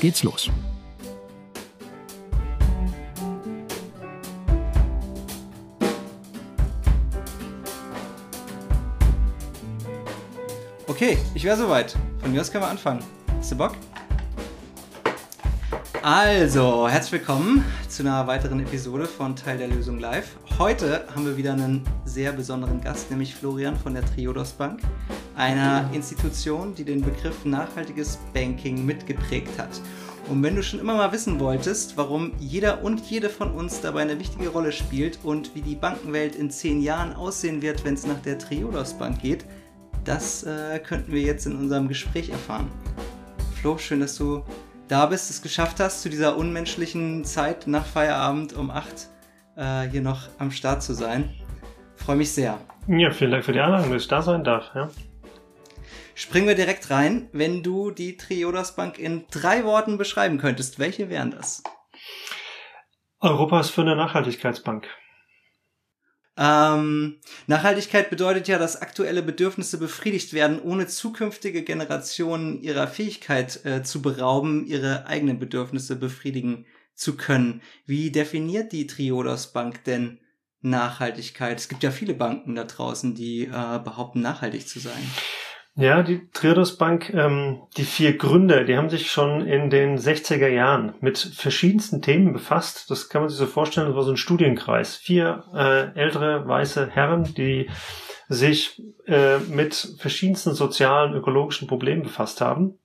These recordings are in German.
geht's los. Okay, ich wäre soweit. Von mir aus können wir anfangen. Hast du Bock? Also, herzlich willkommen zu einer weiteren Episode von Teil der Lösung Live. Heute haben wir wieder einen sehr besonderen Gast, nämlich Florian von der Triodos Bank, einer Institution, die den Begriff nachhaltiges Banking mitgeprägt hat. Und wenn du schon immer mal wissen wolltest, warum jeder und jede von uns dabei eine wichtige Rolle spielt und wie die Bankenwelt in zehn Jahren aussehen wird, wenn es nach der Triodos Bank geht, das äh, könnten wir jetzt in unserem Gespräch erfahren. Flo, schön, dass du da bist, es geschafft hast, zu dieser unmenschlichen Zeit nach Feierabend um 8 äh, hier noch am Start zu sein. Freue mich sehr. Ja, vielen Dank für die Einladung, dass ich da sein darf. Ja. Springen wir direkt rein. Wenn du die Triodos Bank in drei Worten beschreiben könntest, welche wären das? Europas für eine Nachhaltigkeitsbank. Ähm, Nachhaltigkeit bedeutet ja, dass aktuelle Bedürfnisse befriedigt werden, ohne zukünftige Generationen ihrer Fähigkeit äh, zu berauben, ihre eigenen Bedürfnisse befriedigen zu können. Wie definiert die Triodos Bank denn Nachhaltigkeit? Es gibt ja viele Banken da draußen, die äh, behaupten, nachhaltig zu sein. Ja, die Triodos Bank, ähm, die vier Gründer, die haben sich schon in den 60er Jahren mit verschiedensten Themen befasst. Das kann man sich so vorstellen, das war so ein Studienkreis. Vier äh, ältere weiße Herren, die sich äh, mit verschiedensten sozialen, ökologischen Problemen befasst haben.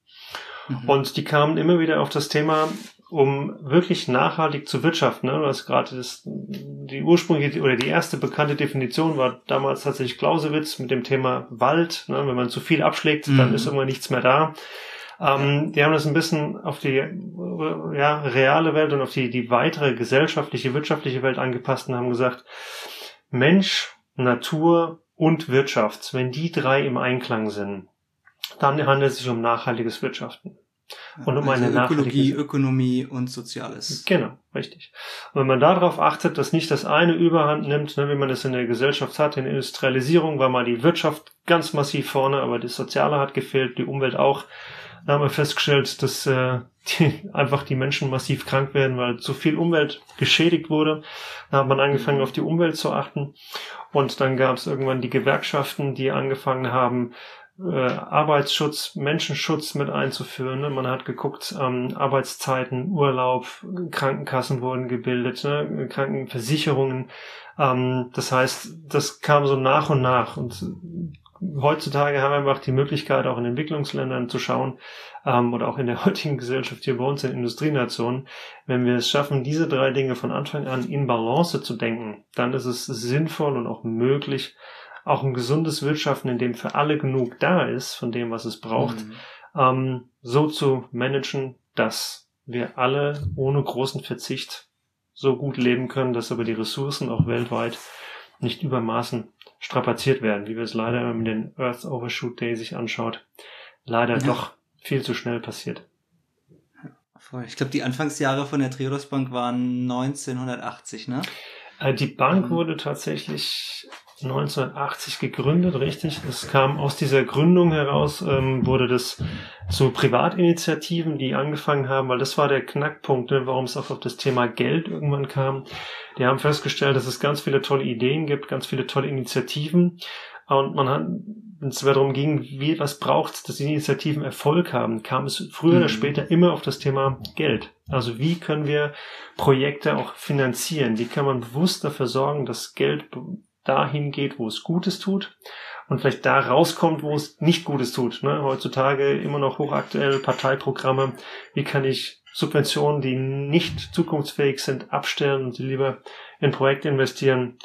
Mhm. Und die kamen immer wieder auf das Thema, um wirklich nachhaltig zu wirtschaften. Ne? Du hast gerade das, die ursprüngliche oder die erste bekannte Definition war damals tatsächlich Clausewitz mit dem Thema Wald. Ne? Wenn man zu viel abschlägt, mhm. dann ist irgendwann nichts mehr da. Ähm, die haben das ein bisschen auf die ja, reale Welt und auf die, die weitere gesellschaftliche, wirtschaftliche Welt angepasst und haben gesagt, Mensch, Natur und Wirtschaft, wenn die drei im Einklang sind, dann handelt es sich um nachhaltiges Wirtschaften. Und um also eine Ökologie, Ökonomie und Soziales. Genau, richtig. Und wenn man darauf achtet, dass nicht das eine Überhand nimmt, ne, wie man es in der Gesellschaft hat, in der Industrialisierung war mal die Wirtschaft ganz massiv vorne, aber das Soziale hat gefehlt, die Umwelt auch. Da haben wir festgestellt, dass äh, die, einfach die Menschen massiv krank werden, weil zu viel Umwelt geschädigt wurde. Da hat man angefangen, auf die Umwelt zu achten. Und dann gab es irgendwann die Gewerkschaften, die angefangen haben, Arbeitsschutz, Menschenschutz mit einzuführen. Ne? Man hat geguckt, ähm, Arbeitszeiten, Urlaub, Krankenkassen wurden gebildet, ne? Krankenversicherungen. Ähm, das heißt, das kam so nach und nach. Und heutzutage haben wir einfach die Möglichkeit, auch in Entwicklungsländern zu schauen, ähm, oder auch in der heutigen Gesellschaft hier bei uns in Industrienationen, wenn wir es schaffen, diese drei Dinge von Anfang an in Balance zu denken, dann ist es sinnvoll und auch möglich, auch ein gesundes Wirtschaften, in dem für alle genug da ist, von dem, was es braucht, mhm. ähm, so zu managen, dass wir alle ohne großen Verzicht so gut leben können, dass aber die Ressourcen auch weltweit nicht übermaßen strapaziert werden, wie wir es leider, wenn man den Earth Overshoot Day sich anschaut, leider ja. doch viel zu schnell passiert. Ich glaube, die Anfangsjahre von der Triodos Bank waren 1980, ne? Äh, die Bank mhm. wurde tatsächlich 1980 gegründet, richtig. Es kam aus dieser Gründung heraus, ähm, wurde das zu Privatinitiativen, die angefangen haben, weil das war der Knackpunkt, ne, warum es auch auf das Thema Geld irgendwann kam. Die haben festgestellt, dass es ganz viele tolle Ideen gibt, ganz viele tolle Initiativen. Und man hat, wenn es darum ging, wie, was braucht dass die Initiativen Erfolg haben, kam es früher mhm. oder später immer auf das Thema Geld. Also wie können wir Projekte auch finanzieren? Wie kann man bewusst dafür sorgen, dass Geld dahin geht, wo es Gutes tut und vielleicht da rauskommt, wo es nicht Gutes tut. Ne? Heutzutage immer noch hochaktuell Parteiprogramme. Wie kann ich Subventionen, die nicht zukunftsfähig sind, abstellen und sie lieber in Projekte investieren,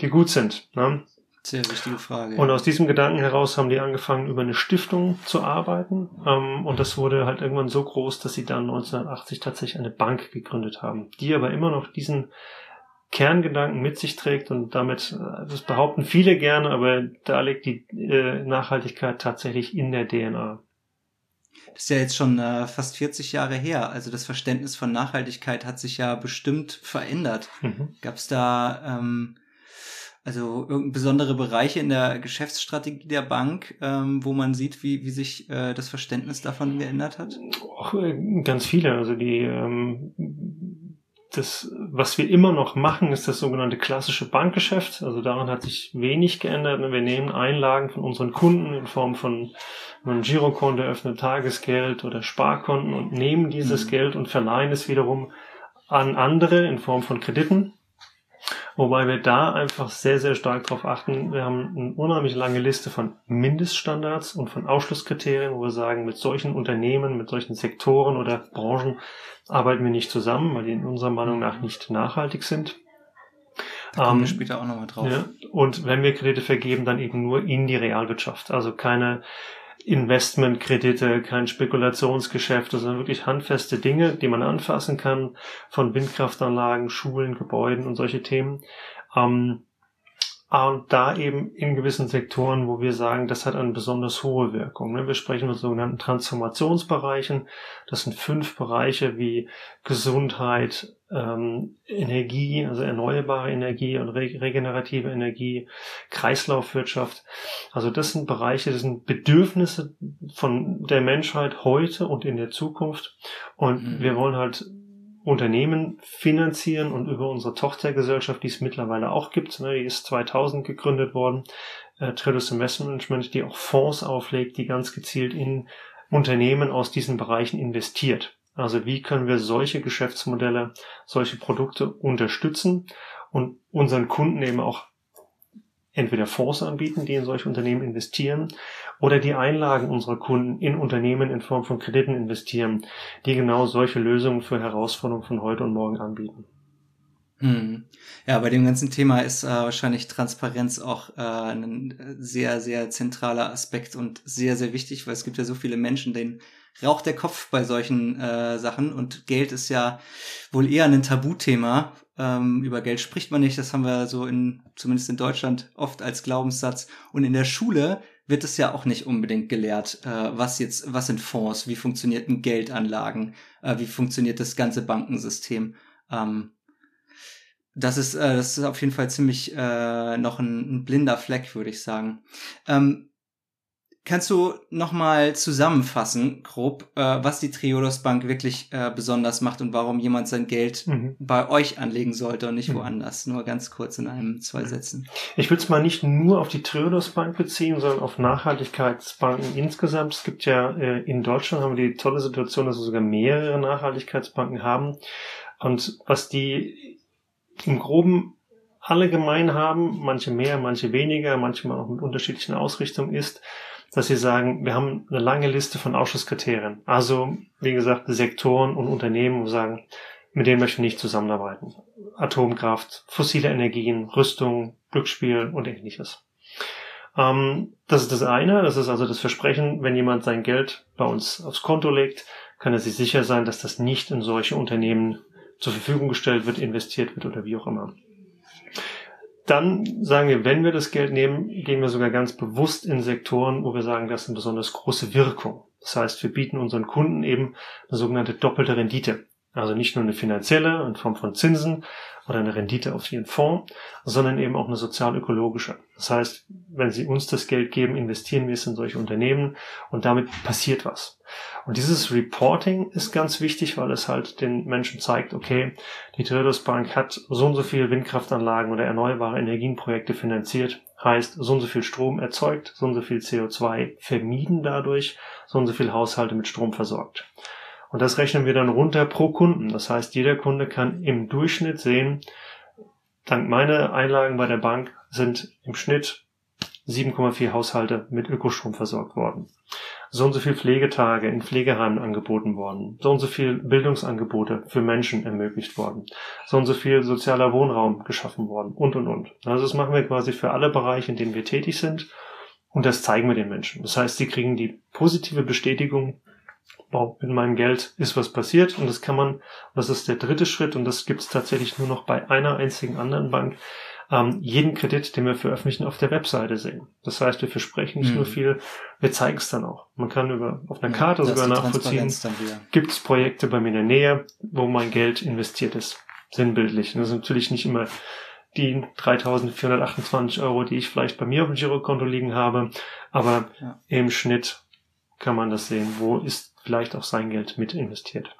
die gut sind. Ne? Sehr wichtige Frage. Und aus diesem Gedanken heraus haben die angefangen, über eine Stiftung zu arbeiten. Ähm, und das wurde halt irgendwann so groß, dass sie dann 1980 tatsächlich eine Bank gegründet haben, die aber immer noch diesen Kerngedanken mit sich trägt und damit, äh, das behaupten viele gerne, aber da liegt die äh, Nachhaltigkeit tatsächlich in der DNA. Das ist ja jetzt schon äh, fast 40 Jahre her. Also das Verständnis von Nachhaltigkeit hat sich ja bestimmt verändert. Mhm. Gab es da ähm, also besondere Bereiche in der Geschäftsstrategie der Bank, ähm, wo man sieht, wie, wie sich äh, das Verständnis davon geändert hat? Och, äh, ganz viele. Also die ähm, das, was wir immer noch machen, ist das sogenannte klassische Bankgeschäft. Also daran hat sich wenig geändert. Wir nehmen Einlagen von unseren Kunden in Form von einem Girokonto, eröffnet Tagesgeld oder Sparkonten und nehmen dieses mhm. Geld und verleihen es wiederum an andere in Form von Krediten. Wobei wir da einfach sehr, sehr stark darauf achten. Wir haben eine unheimlich lange Liste von Mindeststandards und von Ausschlusskriterien, wo wir sagen, mit solchen Unternehmen, mit solchen Sektoren oder Branchen arbeiten wir nicht zusammen, weil die in unserer Meinung nach nicht nachhaltig sind. Da kommen wir ähm, später auch nochmal drauf. Ja, und wenn wir Kredite vergeben, dann eben nur in die Realwirtschaft. Also keine Investmentkredite, kein Spekulationsgeschäft, sondern wirklich handfeste Dinge, die man anfassen kann, von Windkraftanlagen, Schulen, Gebäuden und solche Themen. Ähm, und da eben in gewissen Sektoren, wo wir sagen, das hat eine besonders hohe Wirkung. Ne? Wir sprechen von sogenannten Transformationsbereichen. Das sind fünf Bereiche wie Gesundheit, ähm, Energie, also erneuerbare Energie und regenerative Energie, Kreislaufwirtschaft. Also das sind Bereiche, das sind Bedürfnisse von der Menschheit heute und in der Zukunft. Und mhm. wir wollen halt Unternehmen finanzieren und über unsere Tochtergesellschaft, die es mittlerweile auch gibt, ne, die ist 2000 gegründet worden, äh, Traders Investment Management, die auch Fonds auflegt, die ganz gezielt in Unternehmen aus diesen Bereichen investiert. Also wie können wir solche Geschäftsmodelle, solche Produkte unterstützen und unseren Kunden eben auch entweder Fonds anbieten, die in solche Unternehmen investieren, oder die Einlagen unserer Kunden in Unternehmen in Form von Krediten investieren, die genau solche Lösungen für Herausforderungen von heute und morgen anbieten. Hm. Ja, bei dem ganzen Thema ist äh, wahrscheinlich Transparenz auch äh, ein sehr, sehr zentraler Aspekt und sehr, sehr wichtig, weil es gibt ja so viele Menschen, denen raucht der Kopf bei solchen äh, Sachen und Geld ist ja wohl eher ein Tabuthema. Ähm, über Geld spricht man nicht, das haben wir so in, zumindest in Deutschland, oft als Glaubenssatz. Und in der Schule wird es ja auch nicht unbedingt gelehrt, äh, was jetzt, was sind Fonds, wie funktionierten Geldanlagen, äh, wie funktioniert das ganze Bankensystem. Ähm, das ist, äh, das ist auf jeden Fall ziemlich äh, noch ein, ein blinder Fleck, würde ich sagen. Ähm, kannst du nochmal zusammenfassen, grob, äh, was die Triodos Bank wirklich äh, besonders macht und warum jemand sein Geld mhm. bei euch anlegen sollte und nicht mhm. woanders? Nur ganz kurz in einem, zwei Sätzen. Ich würde es mal nicht nur auf die Triodos Bank beziehen, sondern auf Nachhaltigkeitsbanken insgesamt. Es gibt ja äh, in Deutschland haben wir die tolle Situation, dass wir sogar mehrere Nachhaltigkeitsbanken haben. Und was die im Groben alle gemein haben, manche mehr, manche weniger, manchmal auch mit unterschiedlichen Ausrichtungen ist, dass sie sagen, wir haben eine lange Liste von Ausschusskriterien. Also, wie gesagt, Sektoren und Unternehmen, wo sagen, mit denen möchten wir nicht zusammenarbeiten. Atomkraft, fossile Energien, Rüstung, Glücksspiel und ähnliches. Ähm, das ist das eine, das ist also das Versprechen, wenn jemand sein Geld bei uns aufs Konto legt, kann er sich sicher sein, dass das nicht in solche Unternehmen zur Verfügung gestellt wird, investiert wird oder wie auch immer. Dann sagen wir, wenn wir das Geld nehmen, gehen wir sogar ganz bewusst in Sektoren, wo wir sagen, das ist eine besonders große Wirkung. Das heißt, wir bieten unseren Kunden eben eine sogenannte doppelte Rendite. Also nicht nur eine finanzielle in Form von Zinsen oder eine Rendite auf ihren Fonds, sondern eben auch eine sozial-ökologische. Das heißt, wenn sie uns das Geld geben, investieren wir es in solche Unternehmen und damit passiert was. Und dieses Reporting ist ganz wichtig, weil es halt den Menschen zeigt, okay, die Triodos Bank hat so und so viel Windkraftanlagen oder erneuerbare Energienprojekte finanziert, heißt so und so viel Strom erzeugt, so und so viel CO2 vermieden dadurch, so und so viel Haushalte mit Strom versorgt. Und das rechnen wir dann runter pro Kunden. Das heißt, jeder Kunde kann im Durchschnitt sehen, dank meiner Einlagen bei der Bank sind im Schnitt 7,4 Haushalte mit Ökostrom versorgt worden. so und so viel Pflegetage in Pflegeheimen angeboten worden, so und so viel Bildungsangebote für Menschen ermöglicht worden, so und so viel sozialer Wohnraum geschaffen worden und und und. Also das machen wir quasi für alle Bereiche, in denen wir tätig sind und das zeigen wir den Menschen. Das heißt, sie kriegen die positive Bestätigung, wow, mit meinem Geld ist was passiert und das kann man, das ist der dritte Schritt und das gibt es tatsächlich nur noch bei einer einzigen anderen Bank, ähm, jeden Kredit, den wir veröffentlichen, auf der Webseite sehen. Das heißt, wir versprechen nicht mhm. nur viel, wir zeigen es dann auch. Man kann über auf einer Karte ja, sogar nachvollziehen, gibt es Projekte bei mir in der Nähe, wo mein Geld investiert ist. Sinnbildlich. Und das ist natürlich nicht immer die 3.428 Euro, die ich vielleicht bei mir auf dem Girokonto liegen habe, aber ja. im Schnitt kann man das sehen, wo ist vielleicht auch sein Geld mit investiert.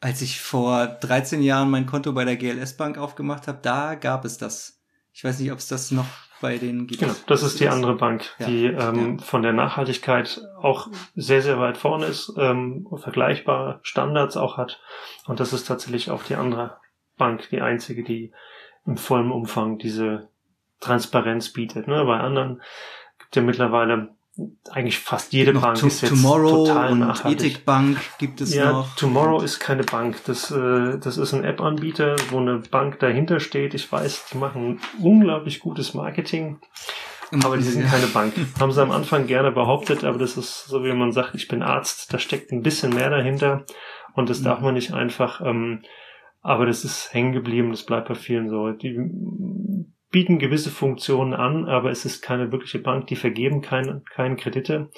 Als ich vor 13 Jahren mein Konto bei der GLS Bank aufgemacht habe, da gab es das. Ich weiß nicht, ob es das noch bei denen gibt. Genau, das ist die andere Bank, ja, die ähm, ja. von der Nachhaltigkeit auch sehr, sehr weit vorne ist, ähm, vergleichbare Standards auch hat. Und das ist tatsächlich auch die andere Bank, die einzige, die im vollen Umfang diese Transparenz bietet. Ne? Bei anderen gibt ja mittlerweile eigentlich fast jede Bank to ist jetzt Tomorrow total nachhaltig. Ethikbank gibt es ja, noch. Tomorrow ist keine Bank. Das, äh, das ist ein App-Anbieter, wo eine Bank dahinter steht. Ich weiß, die machen unglaublich gutes Marketing. Aber die sind keine Bank. Haben sie am Anfang gerne behauptet, aber das ist so, wie man sagt, ich bin Arzt, da steckt ein bisschen mehr dahinter und das darf man nicht einfach, ähm, aber das ist hängen geblieben, das bleibt bei vielen so. Die bieten gewisse Funktionen an, aber es ist keine wirkliche Bank, die vergeben keine, keine Kredite.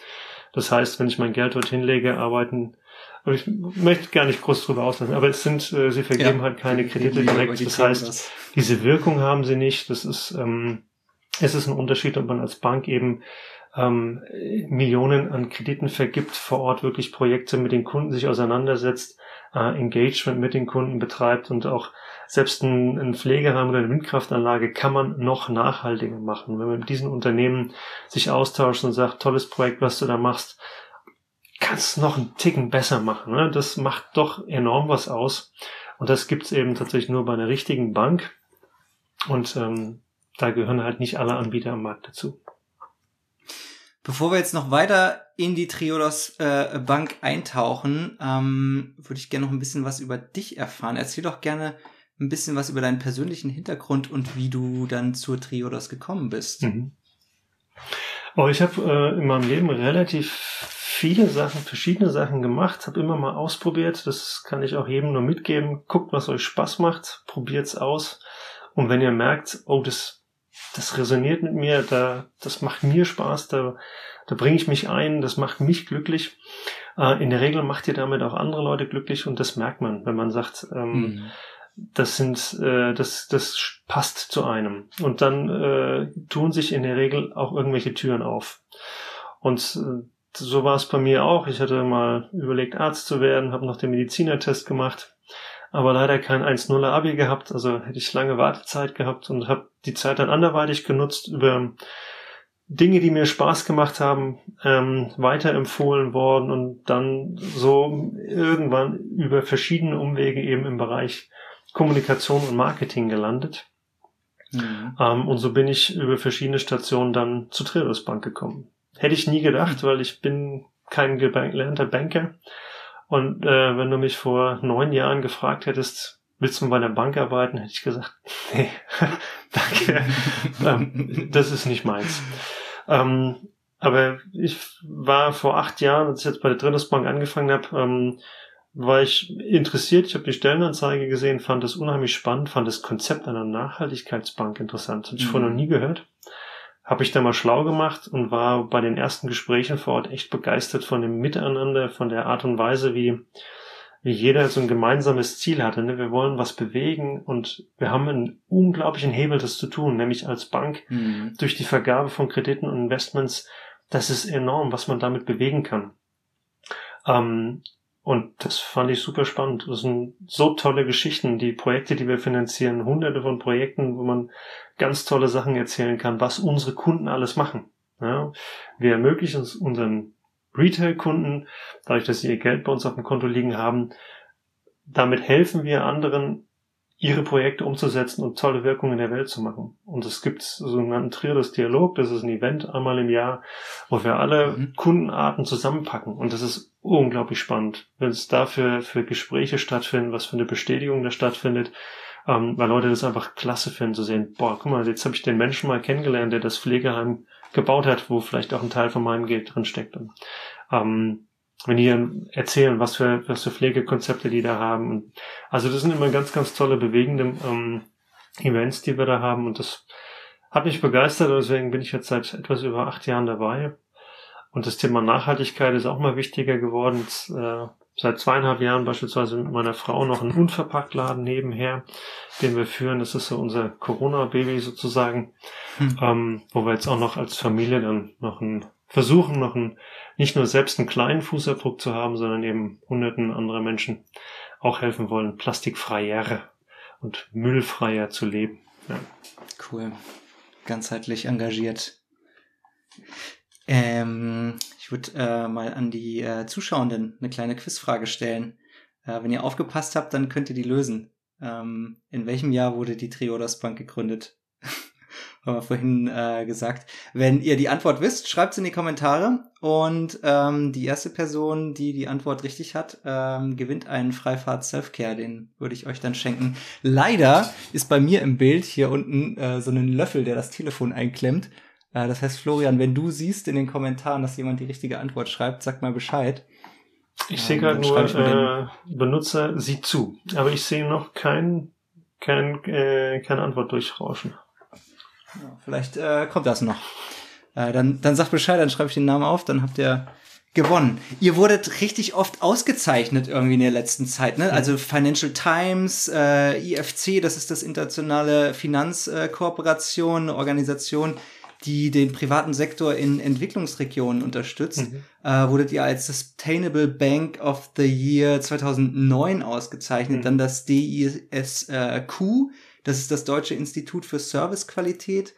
Das heißt, wenn ich mein Geld dorthin lege, arbeiten, aber ich möchte gar nicht groß drüber auslassen, aber es sind, äh, sie vergeben ja, halt keine Kredite direkt. Das heißt, das. diese Wirkung haben sie nicht. Das ist, ähm, es ist ein Unterschied, ob man als Bank eben ähm, Millionen an Krediten vergibt, vor Ort wirklich Projekte mit den Kunden sich auseinandersetzt, äh, Engagement mit den Kunden betreibt und auch selbst ein, ein Pflegeheim oder eine Windkraftanlage kann man noch nachhaltiger machen. Wenn man mit diesen Unternehmen sich austauscht und sagt, tolles Projekt, was du da machst, kannst noch einen Ticken besser machen. Ne? Das macht doch enorm was aus. Und das gibt's eben tatsächlich nur bei einer richtigen Bank. Und ähm, da gehören halt nicht alle Anbieter am Markt dazu. Bevor wir jetzt noch weiter in die Triodos äh, Bank eintauchen, ähm, würde ich gerne noch ein bisschen was über dich erfahren. Erzähl doch gerne ein bisschen was über deinen persönlichen Hintergrund und wie du dann zur Triodos gekommen bist. Mhm. Oh, ich habe äh, in meinem Leben relativ viele Sachen, verschiedene Sachen gemacht, habe immer mal ausprobiert. Das kann ich auch jedem nur mitgeben. Guckt, was euch Spaß macht, probiert's aus. Und wenn ihr merkt, oh, das, das resoniert mit mir, da, das macht mir Spaß, da, da bringe ich mich ein, das macht mich glücklich. Äh, in der Regel macht ihr damit auch andere Leute glücklich und das merkt man, wenn man sagt, ähm, mhm das sind, äh, das, das passt zu einem. Und dann äh, tun sich in der Regel auch irgendwelche Türen auf. Und äh, so war es bei mir auch. Ich hatte mal überlegt, Arzt zu werden, habe noch den Medizinertest gemacht, aber leider kein 1-0er Abi gehabt, also hätte ich lange Wartezeit gehabt und habe die Zeit dann anderweitig genutzt über Dinge, die mir Spaß gemacht haben, ähm, weiterempfohlen worden und dann so irgendwann über verschiedene Umwege eben im Bereich Kommunikation und Marketing gelandet. Mhm. Ähm, und so bin ich über verschiedene Stationen dann zu Triodos Bank gekommen. Hätte ich nie gedacht, weil ich bin kein gelernter Banker. Und äh, wenn du mich vor neun Jahren gefragt hättest, willst du bei der Bank arbeiten, hätte ich gesagt, nee, danke, ähm, das ist nicht meins. Ähm, aber ich war vor acht Jahren, als ich jetzt bei der Triodos Bank angefangen habe, ähm, war ich interessiert. Ich habe die Stellenanzeige gesehen, fand das unheimlich spannend, fand das Konzept einer Nachhaltigkeitsbank interessant. Habe ich mhm. vorher noch nie gehört. Habe ich da mal schlau gemacht und war bei den ersten Gesprächen vor Ort echt begeistert von dem Miteinander, von der Art und Weise, wie, wie jeder so ein gemeinsames Ziel hatte. Ne? Wir wollen was bewegen und wir haben einen unglaublichen Hebel, das zu tun, nämlich als Bank mhm. durch die Vergabe von Krediten und Investments. Das ist enorm, was man damit bewegen kann. Ähm, und das fand ich super spannend. Das sind so tolle Geschichten. Die Projekte, die wir finanzieren, hunderte von Projekten, wo man ganz tolle Sachen erzählen kann, was unsere Kunden alles machen. Ja, wir ermöglichen es unseren Retail-Kunden, dadurch, dass sie ihr Geld bei uns auf dem Konto liegen haben, damit helfen wir anderen, ihre Projekte umzusetzen und tolle Wirkungen in der Welt zu machen. Und es gibt so einen Triodos Dialog, das ist ein Event einmal im Jahr, wo wir alle mhm. Kundenarten zusammenpacken. Und das ist unglaublich spannend, wenn es dafür für Gespräche stattfinden, was für eine Bestätigung da stattfindet, ähm, weil Leute das einfach klasse finden zu sehen, boah, guck mal, jetzt habe ich den Menschen mal kennengelernt, der das Pflegeheim gebaut hat, wo vielleicht auch ein Teil von meinem Geld drin steckt. Ähm, wenn die dann erzählen, was für, was für Pflegekonzepte die da haben. Und also das sind immer ganz, ganz tolle, bewegende ähm, Events, die wir da haben. Und das hat mich begeistert, deswegen bin ich jetzt seit etwas über acht Jahren dabei. Und das Thema Nachhaltigkeit ist auch mal wichtiger geworden. Jetzt, äh, seit zweieinhalb Jahren beispielsweise mit meiner Frau noch einen Unverpacktladen nebenher, den wir führen. Das ist so unser Corona-Baby sozusagen, hm. ähm, wo wir jetzt auch noch als Familie dann noch ein versuchen, noch ein, nicht nur selbst einen kleinen Fußabdruck zu haben, sondern eben hunderten anderer Menschen auch helfen wollen, plastikfreier und müllfreier zu leben. Ja. Cool. Ganzheitlich engagiert. Ähm, würde äh, mal an die äh, Zuschauenden eine kleine Quizfrage stellen. Äh, wenn ihr aufgepasst habt, dann könnt ihr die lösen. Ähm, in welchem Jahr wurde die Triodos Bank gegründet? haben wir vorhin äh, gesagt. Wenn ihr die Antwort wisst, schreibt es in die Kommentare. Und ähm, die erste Person, die die Antwort richtig hat, ähm, gewinnt einen Freifahrt Selfcare. Den würde ich euch dann schenken. Leider ist bei mir im Bild hier unten äh, so ein Löffel, der das Telefon einklemmt. Äh, das heißt, Florian, wenn du siehst in den Kommentaren, dass jemand die richtige Antwort schreibt, sag mal Bescheid. Ich sehe gerade nur, äh, Benutzer sieht zu, aber ich sehe noch kein, kein, äh, keine Antwort durchrauschen. Ja, vielleicht äh, kommt das noch. Äh, dann, dann sagt Bescheid, dann schreibe ich den Namen auf, dann habt ihr gewonnen. Ihr wurdet richtig oft ausgezeichnet irgendwie in der letzten Zeit, ne? Also Financial Times, äh, IFC, das ist das internationale Finanzkooperation, äh, Organisation, die den privaten Sektor in Entwicklungsregionen unterstützt. Mhm. Äh, wurdet ihr als Sustainable Bank of the Year 2009 ausgezeichnet, mhm. dann das DISQ, das ist das Deutsche Institut für Servicequalität.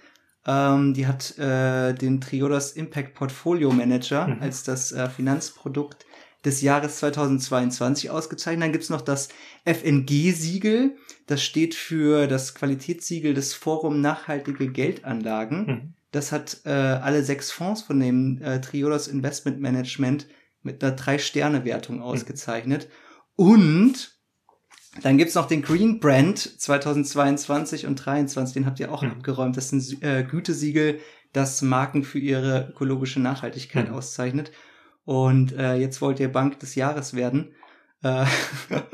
Ähm, die hat äh, den Triodos Impact Portfolio Manager mhm. als das äh, Finanzprodukt des Jahres 2022 ausgezeichnet. Dann gibt's noch das FNG-Siegel. Das steht für das Qualitätssiegel des Forum Nachhaltige Geldanlagen. Mhm. Das hat äh, alle sechs Fonds von dem äh, Triodos Investment Management mit einer Drei-Sterne-Wertung mhm. ausgezeichnet. Mhm. Und dann gibt's noch den Green Brand 2022 und 2023, den habt ihr auch mhm. abgeräumt. Das ist ein äh, Gütesiegel, das Marken für ihre ökologische Nachhaltigkeit mhm. auszeichnet. Und äh, jetzt wollt ihr Bank des Jahres werden. Äh,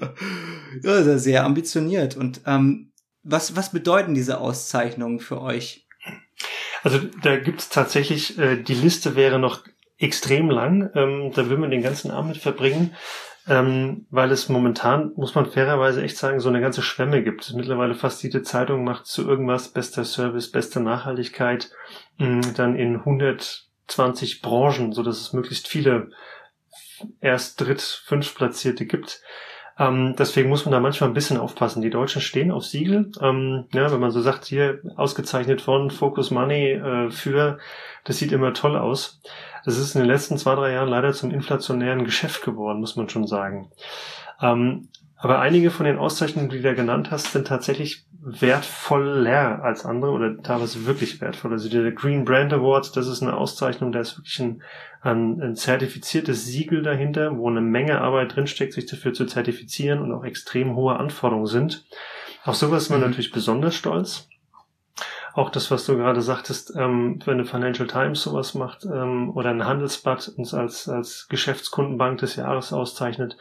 ja, sehr ambitioniert. Und ähm, was, was bedeuten diese Auszeichnungen für euch? Also da gibt's tatsächlich, äh, die Liste wäre noch extrem lang. Ähm, da will man den ganzen Abend verbringen ähm, weil es momentan, muss man fairerweise echt sagen, so eine ganze Schwemme gibt. Mittlerweile fast jede Zeitung macht zu irgendwas bester Service, beste Nachhaltigkeit, mh, dann in 120 Branchen, so dass es möglichst viele erst dritt, fünf Platzierte gibt. Ähm, deswegen muss man da manchmal ein bisschen aufpassen. Die Deutschen stehen auf Siegel. Ähm, ja, wenn man so sagt, hier ausgezeichnet von Focus Money äh, für, das sieht immer toll aus. Das ist in den letzten zwei, drei Jahren leider zum inflationären Geschäft geworden, muss man schon sagen. Ähm, aber einige von den Auszeichnungen, die du da genannt hast, sind tatsächlich wertvoller als andere oder teilweise wirklich wertvoll. Also der Green Brand Award, das ist eine Auszeichnung, da ist wirklich ein, ein, ein zertifiziertes Siegel dahinter, wo eine Menge Arbeit drinsteckt, sich dafür zu zertifizieren und auch extrem hohe Anforderungen sind. Auf sowas ist man mhm. natürlich besonders stolz auch das, was du gerade sagtest, ähm, wenn eine Financial Times sowas macht ähm, oder ein Handelsblatt uns als, als Geschäftskundenbank des Jahres auszeichnet,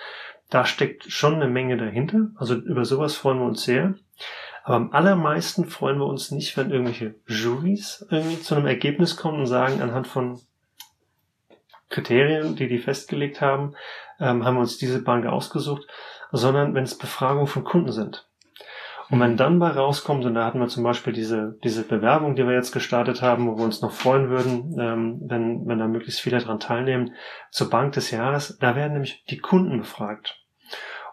da steckt schon eine Menge dahinter. Also über sowas freuen wir uns sehr. Aber am allermeisten freuen wir uns nicht, wenn irgendwelche Juries irgendwie zu einem Ergebnis kommen und sagen, anhand von Kriterien, die die festgelegt haben, ähm, haben wir uns diese Bank ausgesucht, sondern wenn es Befragungen von Kunden sind. Und wenn dann bei rauskommt, und da hatten wir zum Beispiel diese, diese Bewerbung, die wir jetzt gestartet haben, wo wir uns noch freuen würden, ähm, wenn, wenn da möglichst viele dran teilnehmen, zur Bank des Jahres, da werden nämlich die Kunden befragt.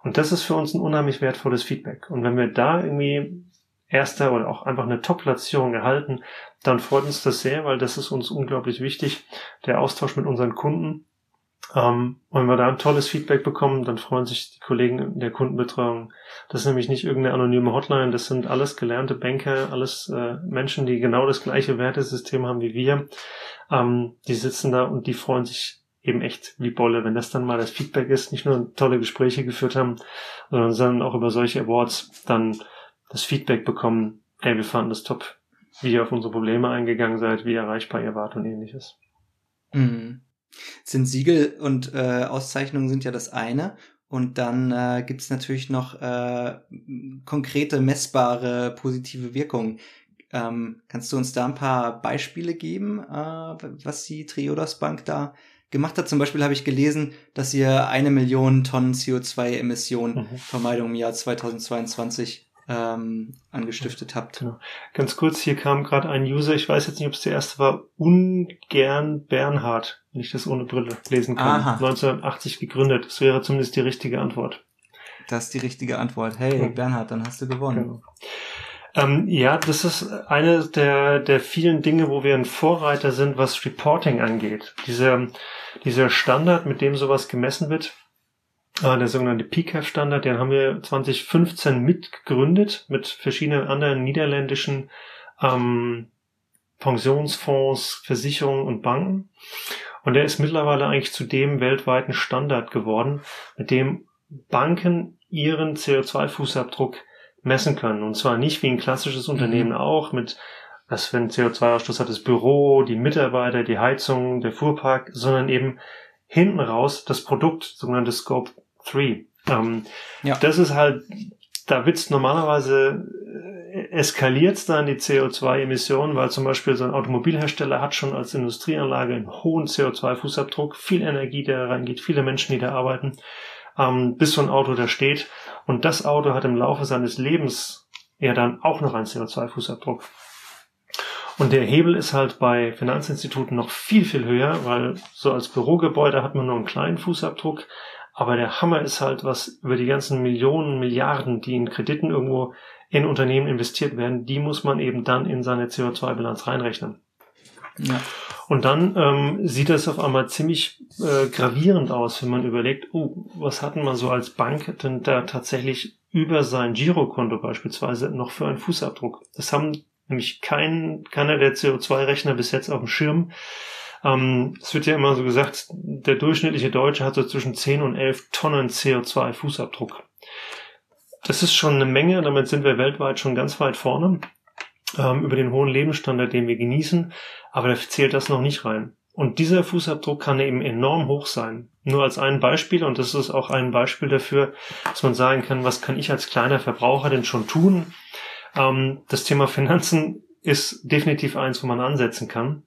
Und das ist für uns ein unheimlich wertvolles Feedback. Und wenn wir da irgendwie erster oder auch einfach eine Top-Platzierung erhalten, dann freut uns das sehr, weil das ist uns unglaublich wichtig, der Austausch mit unseren Kunden, Ähm, und wenn wir da ein tolles Feedback bekommen, dann freuen sich die Kollegen der Kundenbetreuung. Das ist nämlich nicht irgendeine anonyme Hotline, das sind alles gelernte Banker, alles äh, Menschen, die genau das gleiche Wertesystem haben wie wir. Ähm, die sitzen da und die freuen sich eben echt wie Bolle, wenn das dann mal das Feedback ist, nicht nur tolle Gespräche geführt haben, sondern auch über solche Awards dann das Feedback bekommen, ey, wir fanden das top, wie ihr auf unsere Probleme eingegangen seid, wie erreichbar ihr wart und ähnliches. Mhm. Sind Siegel und äh, Auszeichnungen sind ja das eine. Und dann äh, gibt natürlich noch äh, konkrete, messbare, positive Wirkungen. Ähm, kannst du uns da ein paar Beispiele geben, äh, was die Triodos Bank da gemacht hat? Zum Beispiel habe ich gelesen, dass ihr eine Million Tonnen CO2-Emissionen mhm. Vermeidung im Jahr 2022 ähm, angestiftet habt. Genau. Ganz kurz, hier kam gerade ein User, ich weiß jetzt nicht, ob es der erste war, Ungern Bernhard, wenn ich das ohne Brille lesen kann. Aha. 1980 gegründet. Das wäre zumindest die richtige Antwort. Das ist die richtige Antwort. Hey, mhm. Bernhard, dann hast du gewonnen. Genau. Ähm, ja, das ist eine der, der vielen Dinge, wo wir ein Vorreiter sind, was Reporting angeht. Dieser, dieser Standard, mit dem sowas gemessen wird, äh, der sogenannte PCAF-Standard, den haben wir 2015 mitgegründet mit verschiedenen anderen niederländischen ähm, Pensionsfonds, Versicherungen und Banken. Und der ist mittlerweile eigentlich zu dem weltweiten Standard geworden, mit dem Banken ihren CO2-Fußabdruck messen können. Und zwar nicht wie ein klassisches Unternehmen mhm. auch mit was für ein CO2-Ausstoß hat das Büro, die Mitarbeiter, die Heizung, der Fuhrpark, sondern eben hinten raus das Produkt, sogenannte Scope 3. Ähm, ja. Das ist halt, da wird's normalerweise äh, eskaliert dann die CO2-Emissionen, weil zum Beispiel so ein Automobilhersteller hat schon als Industrieanlage einen hohen CO2-Fußabdruck, viel Energie, der da reingeht, viele Menschen, die da arbeiten, ähm, bis so ein Auto da steht. Und das Auto hat im Laufe seines Lebens ja dann auch noch einen CO2-Fußabdruck. Und der Hebel ist halt bei Finanzinstituten noch viel, viel höher, weil so als Bürogebäude hat man nur einen kleinen Fußabdruck. Aber der Hammer ist halt, was über die ganzen Millionen, Milliarden, die in Krediten irgendwo in Unternehmen investiert werden, die muss man eben dann in seine CO2-Bilanz reinrechnen. Ja. Und dann ähm, sieht das auf einmal ziemlich äh, gravierend aus, wenn man überlegt, oh, was hatten man so als Bank denn da tatsächlich über sein Girokonto beispielsweise noch für einen Fußabdruck? Das haben nämlich kein, keiner der CO2-Rechner bis jetzt auf dem Schirm. Ähm, es wird ja immer so gesagt, der durchschnittliche Deutsche hat so zwischen 10 und 11 Tonnen CO2-Fußabdruck. Das ist schon eine Menge, damit sind wir weltweit schon ganz weit vorne ähm, über den hohen Lebensstandard, den wir genießen, aber da zählt das noch nicht rein. Und dieser Fußabdruck kann eben enorm hoch sein. Nur als ein Beispiel, und das ist auch ein Beispiel dafür, dass man sagen kann, was kann ich als kleiner Verbraucher denn schon tun? Ähm, das Thema Finanzen ist definitiv eins, wo man ansetzen kann.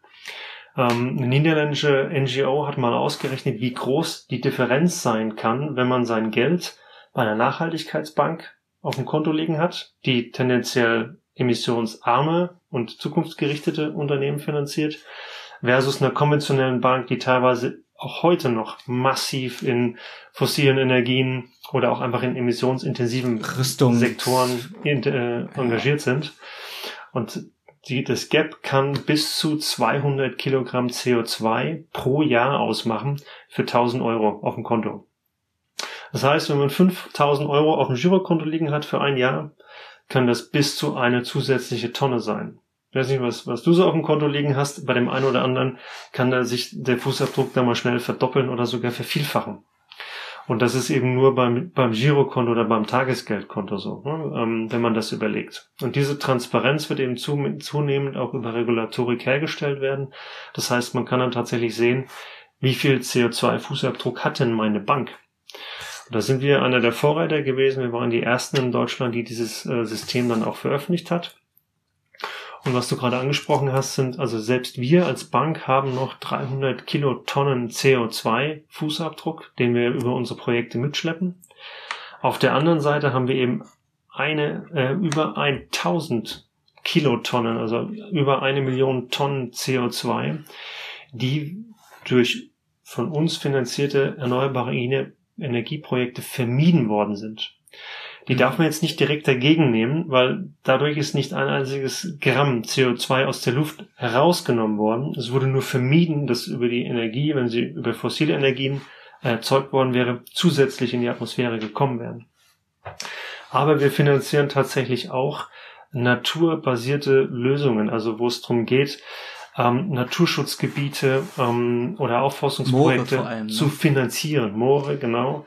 Ähm, eine niederländische NGO hat mal ausgerechnet, wie groß die Differenz sein kann, wenn man sein Geld bei einer Nachhaltigkeitsbank auf dem Konto liegen hat, die tendenziell emissionsarme und zukunftsgerichtete Unternehmen finanziert, versus einer konventionellen Bank, die teilweise auch heute noch massiv in fossilen Energien oder auch einfach in emissionsintensiven Rüstung. Sektoren äh, engagiert sind. Und die, das Gap kann bis zu 200 Kilogramm CO2 pro Jahr ausmachen für 1000 Euro auf dem Konto. Das heißt, wenn man 5000 Euro auf dem Girokonto liegen hat für ein Jahr, kann das bis zu eine zusätzliche Tonne sein. Ich weiß nicht, was, was du so auf dem Konto liegen hast. Bei dem einen oder anderen kann da sich der Fußabdruck da mal schnell verdoppeln oder sogar vervielfachen. Und das ist eben nur beim, beim Girokonto oder beim Tagesgeldkonto so, ne? ähm, wenn man das überlegt. Und diese Transparenz wird eben zu, zunehmend auch über Regulatorik hergestellt werden. Das heißt, man kann dann tatsächlich sehen, wie viel CO2-Fußabdruck hat denn meine Bank? Und da sind wir einer der Vorreiter gewesen. Wir waren die ersten in Deutschland, die dieses äh, System dann auch veröffentlicht hat. Und was du gerade angesprochen hast, sind, also selbst wir als Bank haben noch 300 Kilotonnen CO2 Fußabdruck, den wir über unsere Projekte mitschleppen. Auf der anderen Seite haben wir eben eine, äh, über 1000 Kilotonnen, also über eine Million Tonnen CO2, die durch von uns finanzierte erneuerbare Energieprojekte vermieden worden sind. Die darf man jetzt nicht direkt dagegen nehmen, weil dadurch ist nicht ein einziges Gramm CO2 aus der Luft herausgenommen worden. Es wurde nur vermieden, dass über die Energie, wenn sie über fossile Energien erzeugt worden wäre, zusätzlich in die Atmosphäre gekommen wären. Aber wir finanzieren tatsächlich auch naturbasierte Lösungen, also wo es darum geht, ähm, Naturschutzgebiete ähm, oder Aufforstungsprojekte allem, ne? zu finanzieren. Moore, genau.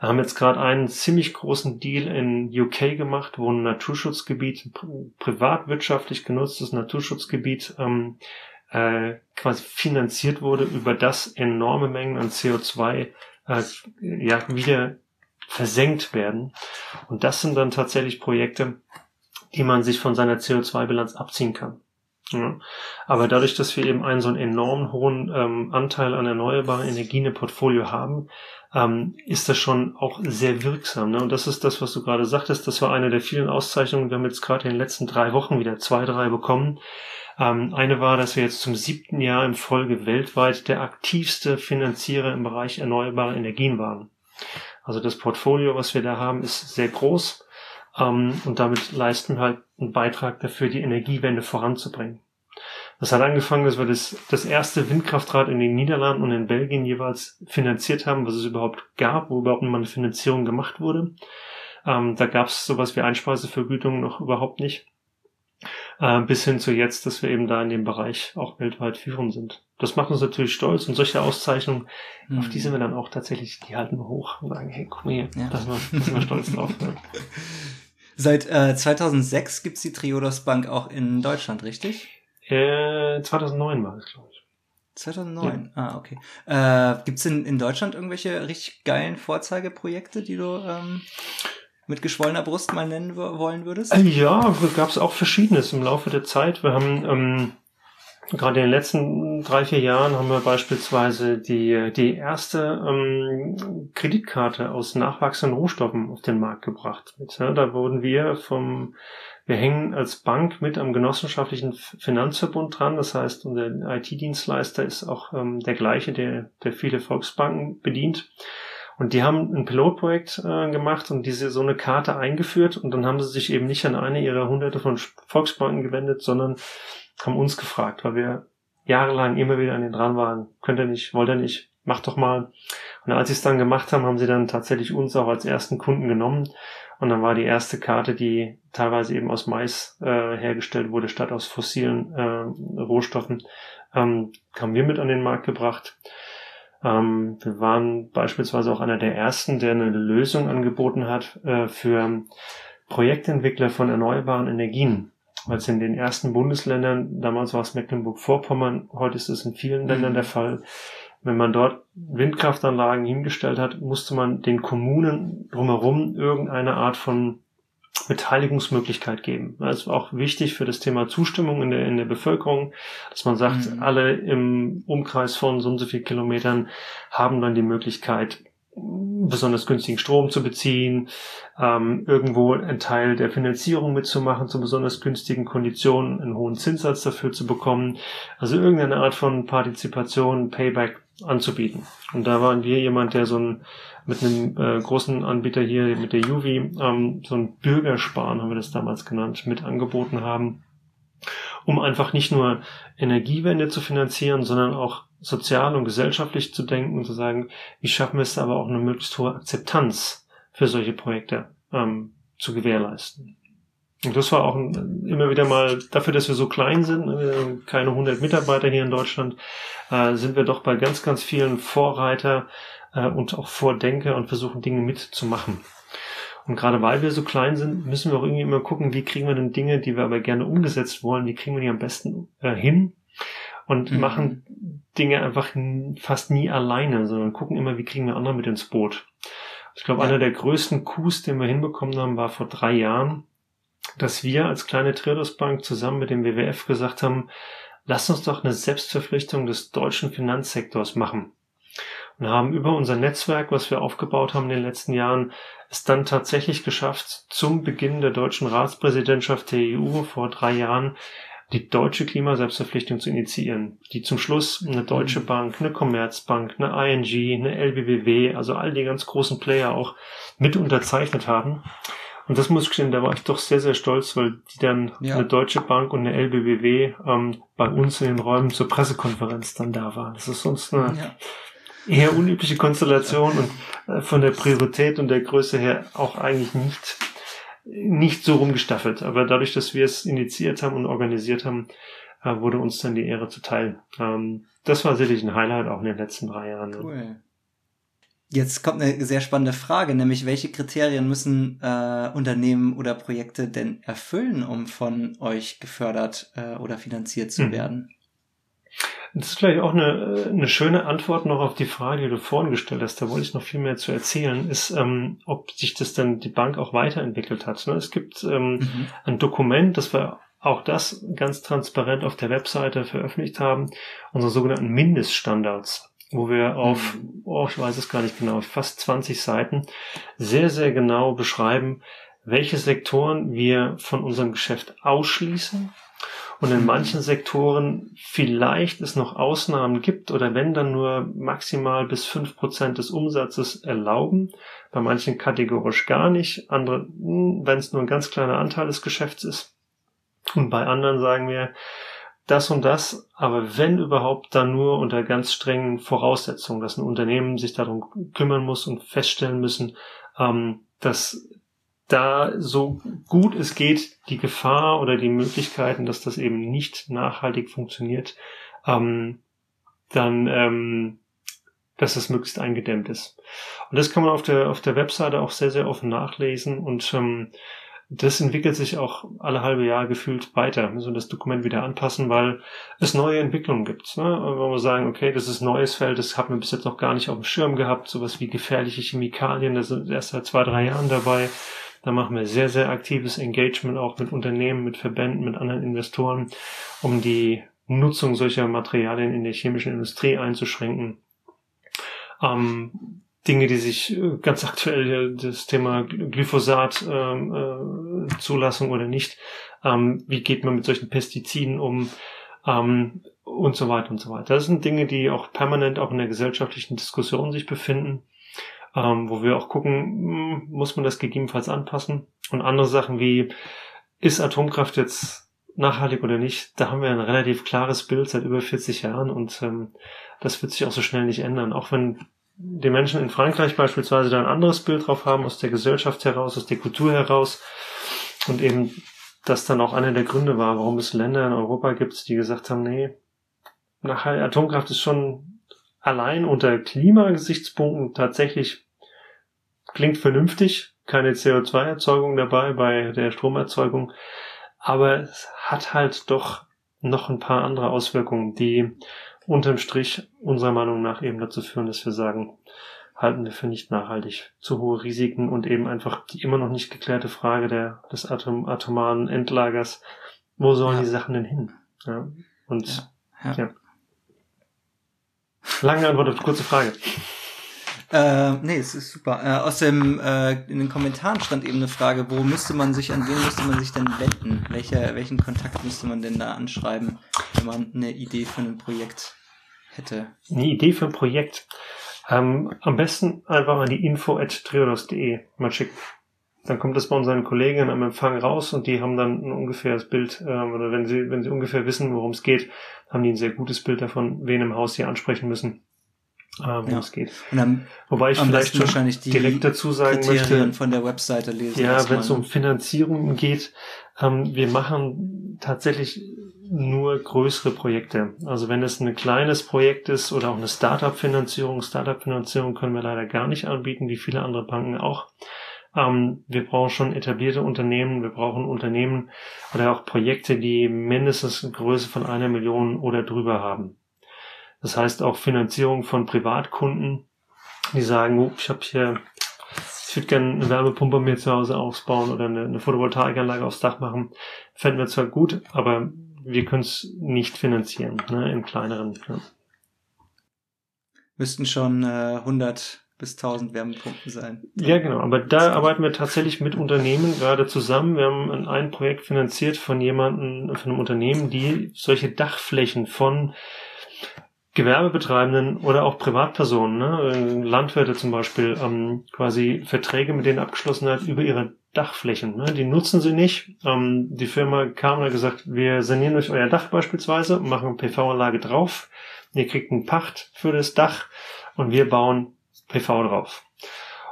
Wir haben jetzt gerade einen ziemlich großen Deal in UK gemacht, wo ein Naturschutzgebiet, ein privatwirtschaftlich genutztes Naturschutzgebiet ähm, äh, quasi finanziert wurde, über das enorme Mengen an CO2 äh, ja, wieder versenkt werden. Und das sind dann tatsächlich Projekte, die man sich von seiner CO2-Bilanz abziehen kann. Ja. Aber dadurch, dass wir eben einen so einen enorm hohen ähm, Anteil an erneuerbaren Energien im Portfolio haben, ähm, ist das schon auch sehr wirksam. Ne? Und das ist das, was du gerade sagtest. Das war eine der vielen Auszeichnungen. Wir haben jetzt gerade in den letzten drei Wochen wieder zwei, drei bekommen. Ähm, eine war, dass wir jetzt zum siebten Jahr in Folge weltweit der aktivste Finanzierer im Bereich erneuerbare Energien waren. Also das Portfolio, was wir da haben, ist sehr groß. Ähm, und damit leisten wir halt einen Beitrag dafür, die Energiewende voranzubringen. Das hat angefangen, dass wir das, das erste Windkraftrad in den Niederlanden und in Belgien jeweils finanziert haben, was es überhaupt gab, wo überhaupt mal eine Finanzierung gemacht wurde. Ähm, da gab es sowas wie Einspeisevergütung noch überhaupt nicht. Äh, bis hin zu jetzt, dass wir eben da in dem Bereich auch weltweit führend sind. Das macht uns natürlich stolz und solche Auszeichnungen, mhm. auf die sind wir dann auch tatsächlich, die halten wir hoch und sagen, hey, guck mal hier, ja. da sind wir, stolz drauf. Ja. Seit äh, 2006 gibt's die Triodos Bank auch in Deutschland, richtig? Äh, 2009 war es, glaube ich. 2009, ja. ah, okay. Äh, gibt's in, in Deutschland irgendwelche richtig geilen Vorzeigeprojekte, die du ähm, mit geschwollener Brust mal nennen wollen würdest? Äh, ja, gab's auch verschiedenes im Laufe der Zeit. Wir haben ähm, Gerade in den letzten drei, vier Jahren haben wir beispielsweise die, die erste ähm, Kreditkarte aus nachwachsenden Rohstoffen auf den Markt gebracht. Da wurden wir vom, wir hängen als Bank mit am genossenschaftlichen Finanzverbund dran. Das heißt, unser IT-Dienstleister ist auch ähm, der gleiche, der, der viele Volksbanken bedient. Und die haben ein Pilotprojekt äh, gemacht und diese so eine Karte eingeführt und dann haben sie sich eben nicht an eine ihrer hunderte von Volksbanken gewendet, sondern haben uns gefragt, weil wir jahrelang immer wieder an den dran waren. Könnt ihr nicht, wollt ihr nicht, macht doch mal. Und als sie es dann gemacht haben, haben sie dann tatsächlich uns auch als ersten Kunden genommen. Und dann war die erste Karte, die teilweise eben aus Mais äh, hergestellt wurde, statt aus fossilen äh, Rohstoffen, ähm, haben wir mit an den Markt gebracht. Ähm, wir waren beispielsweise auch einer der ersten, der eine Lösung angeboten hat äh, für Projektentwickler von erneuerbaren Energien. Weil es in den ersten Bundesländern, damals war es Mecklenburg-Vorpommern, heute ist es in vielen Ländern der Fall, wenn man dort Windkraftanlagen hingestellt hat, musste man den Kommunen drumherum irgendeine Art von Beteiligungsmöglichkeit geben. Das ist auch wichtig für das Thema Zustimmung in der, in der Bevölkerung, dass man sagt, mhm. alle im Umkreis von so und so viel Kilometern haben dann die Möglichkeit, besonders günstigen Strom zu beziehen, ähm, irgendwo einen Teil der Finanzierung mitzumachen zu besonders günstigen Konditionen, einen hohen Zinssatz dafür zu bekommen, also irgendeine Art von Partizipation, Payback anzubieten. Und da waren wir jemand, der so ein mit einem äh, großen Anbieter hier, mit der Juvi, ähm, so ein Bürgersparen, haben wir das damals genannt, mit angeboten haben, um einfach nicht nur Energiewende zu finanzieren, sondern auch sozial und gesellschaftlich zu denken und zu sagen, wie schaffen wir es aber auch eine möglichst hohe Akzeptanz für solche Projekte ähm, zu gewährleisten. Und das war auch immer wieder mal, dafür, dass wir so klein sind, ne, keine 100 Mitarbeiter hier in Deutschland, äh, sind wir doch bei ganz, ganz vielen Vorreiter äh, und auch Vordenker und versuchen Dinge mitzumachen. Und gerade weil wir so klein sind, müssen wir auch irgendwie immer gucken, wie kriegen wir denn Dinge, die wir aber gerne umgesetzt wollen, wie kriegen wir die am besten äh, hin und mhm. machen Dinge einfach fast nie alleine, sondern gucken immer, wie kriegen wir andere mit ins Boot. Ich glaube, ja. einer der größten Coups, den wir hinbekommen haben, war vor drei Jahren, dass wir als kleine Traders zusammen mit dem WWF gesagt haben, lasst uns doch eine Selbstverpflichtung des deutschen Finanzsektors machen. Und haben über unser Netzwerk, was wir aufgebaut haben in den letzten Jahren, es dann tatsächlich geschafft, zum Beginn der deutschen Ratspräsidentschaft der EU vor drei Jahren die deutsche Klimaselbstverpflichtung zu initiieren, die zum Schluss eine Deutsche mhm. Bank, eine Commerzbank, eine ING, eine LBBW, also all die ganz großen Player auch mit unterzeichnet haben. Und das muss ich gestehen, da war ich doch sehr, sehr stolz, weil die dann Ja. eine Deutsche Bank und eine LBBW ähm, bei uns in den Räumen zur Pressekonferenz dann da waren. Das ist sonst eine Ja. Eher unübliche Konstellation und äh, von der Priorität und der Größe her auch eigentlich nicht, nicht so rumgestaffelt. Aber dadurch, dass wir es initiiert haben und organisiert haben, äh, wurde uns dann die Ehre zuteil. Ähm, das war sicherlich ein Highlight auch in den letzten drei Jahren. ne? Cool. Jetzt kommt eine sehr spannende Frage, nämlich welche Kriterien müssen äh, Unternehmen oder Projekte denn erfüllen, um von euch gefördert äh, oder finanziert zu Mhm. werden? Das ist vielleicht auch eine, eine schöne Antwort noch auf die Frage, die du vorhin gestellt hast. Da wollte ich noch viel mehr zu erzählen, ist, ähm, ob sich das dann die Bank auch weiterentwickelt hat. ne? Es gibt ähm, Mhm. ein Dokument, das wir auch das ganz transparent auf der Webseite veröffentlicht haben, unsere sogenannten Mindeststandards, wo wir auf, oh, ich weiß es gar nicht genau, fast 20 Seiten sehr, sehr genau beschreiben, welche Sektoren wir von unserem Geschäft ausschließen und in manchen Sektoren vielleicht es noch Ausnahmen gibt oder wenn dann nur maximal bis fünf Prozent des Umsatzes erlauben, bei manchen kategorisch gar nicht, andere, hm, wenn es nur ein ganz kleiner Anteil des Geschäfts ist. Und bei anderen sagen wir, das und das, aber wenn überhaupt, dann nur unter ganz strengen Voraussetzungen, dass ein Unternehmen sich darum kümmern muss und feststellen müssen, ähm, dass da so gut es geht, die Gefahr oder die Möglichkeiten, dass das eben nicht nachhaltig funktioniert, ähm, dann, ähm, dass das möglichst eingedämmt ist. Und das kann man auf der, auf der Webseite auch sehr, sehr offen nachlesen und ähm, das entwickelt sich auch alle halbe Jahr gefühlt weiter. Wir müssen das Dokument wieder anpassen, weil es neue Entwicklungen gibt. Ne? Wenn wir sagen, okay, das ist neues Feld, das haben wir bis jetzt noch gar nicht auf dem Schirm gehabt, sowas wie gefährliche Chemikalien, das sind erst seit zwei, drei Jahren dabei. Da machen wir sehr, sehr aktives Engagement auch mit Unternehmen, mit Verbänden, mit anderen Investoren, um die Nutzung solcher Materialien in der chemischen Industrie einzuschränken. Ähm, Dinge, die sich äh, ganz aktuell äh, das Thema Glyphosat ähm, äh, Zulassung oder nicht, ähm, wie geht man mit solchen Pestiziden um ähm, und so weiter und so weiter. Das sind Dinge, die auch permanent auch in der gesellschaftlichen Diskussion sich befinden, ähm, wo wir auch gucken, hm, muss man das gegebenenfalls anpassen und andere Sachen wie ist Atomkraft jetzt nachhaltig oder nicht, da haben wir ein relativ klares Bild seit über 40 Jahren und ähm, das wird sich auch so schnell nicht ändern, auch wenn die Menschen in Frankreich beispielsweise da ein anderes Bild drauf haben, aus der Gesellschaft heraus, aus der Kultur heraus. Und eben das dann auch einer der Gründe war, warum es Länder in Europa gibt, die gesagt haben, nee, Atomkraft ist schon allein unter Klimagesichtspunkten tatsächlich klingt vernünftig, keine CO2-Erzeugung dabei bei der Stromerzeugung, aber es hat halt doch noch ein paar andere Auswirkungen, die unterm Strich unserer Meinung nach eben dazu führen, dass wir sagen, halten wir für nicht nachhaltig. Zu hohe Risiken und eben einfach die immer noch nicht geklärte Frage der, des Atom, atomaren Endlagers. Wo sollen Ja. die Sachen denn hin? Ja. Und Ja. Ja. lange Antwort auf kurze Frage. Äh, nee, es ist super. Äh, aus dem, äh, in den Kommentaren stand eben eine Frage, wo müsste man sich, an wen müsste man sich denn wenden? Welche, welchen Kontakt müsste man denn da anschreiben, wenn man eine Idee für ein Projekt hätte? Eine Idee für ein Projekt. Ähm, am besten einfach an die info at triodos.de mal schicken. Dann kommt das bei unseren Kollegen am Empfang raus und die haben dann ein ungefähres Bild, ähm, oder wenn sie, wenn sie ungefähr wissen, worum es geht, haben die ein sehr gutes Bild davon, wen im Haus sie ansprechen müssen, worum Ja. es geht. Dann Wobei ich am vielleicht wahrscheinlich die direkt dazu sagen Kriterien möchte, von der Webseite lesen. ja, wenn es um ne? Finanzierungen geht, ähm, wir machen tatsächlich nur größere Projekte. Also wenn es ein kleines Projekt ist oder auch eine Startup-Finanzierung, Startup-Finanzierung können wir leider gar nicht anbieten, wie viele andere Banken auch. Ähm, wir brauchen schon etablierte Unternehmen, wir brauchen Unternehmen oder auch Projekte, die mindestens eine Größe von einer Million oder drüber haben. Das heißt auch Finanzierung von Privatkunden, die sagen, oh, ich habe hier ich würde gerne eine Wärmepumpe mir zu Hause ausbauen oder eine, eine Photovoltaikanlage aufs Dach machen. Fänden wir zwar gut, aber wir können es nicht finanzieren, ne, in kleineren. Ja. Müssten schon äh, 100 bis 1000 Wärmepumpen sein. ja, genau. Aber da arbeiten wir tatsächlich mit Unternehmen gerade zusammen. Wir haben ein, ein Projekt finanziert von jemandem, von einem Unternehmen, die solche Dachflächen von Gewerbebetreibenden oder auch Privatpersonen, ne, Landwirte zum Beispiel, ähm, quasi Verträge mit denen abgeschlossen hat über ihre Dachflächen. Ne? Die nutzen sie nicht. Ähm, die Firma kam und hat gesagt, wir sanieren euch euer Dach beispielsweise, machen PV-Anlage drauf, ihr kriegt einen Pacht für das Dach und wir bauen PV drauf.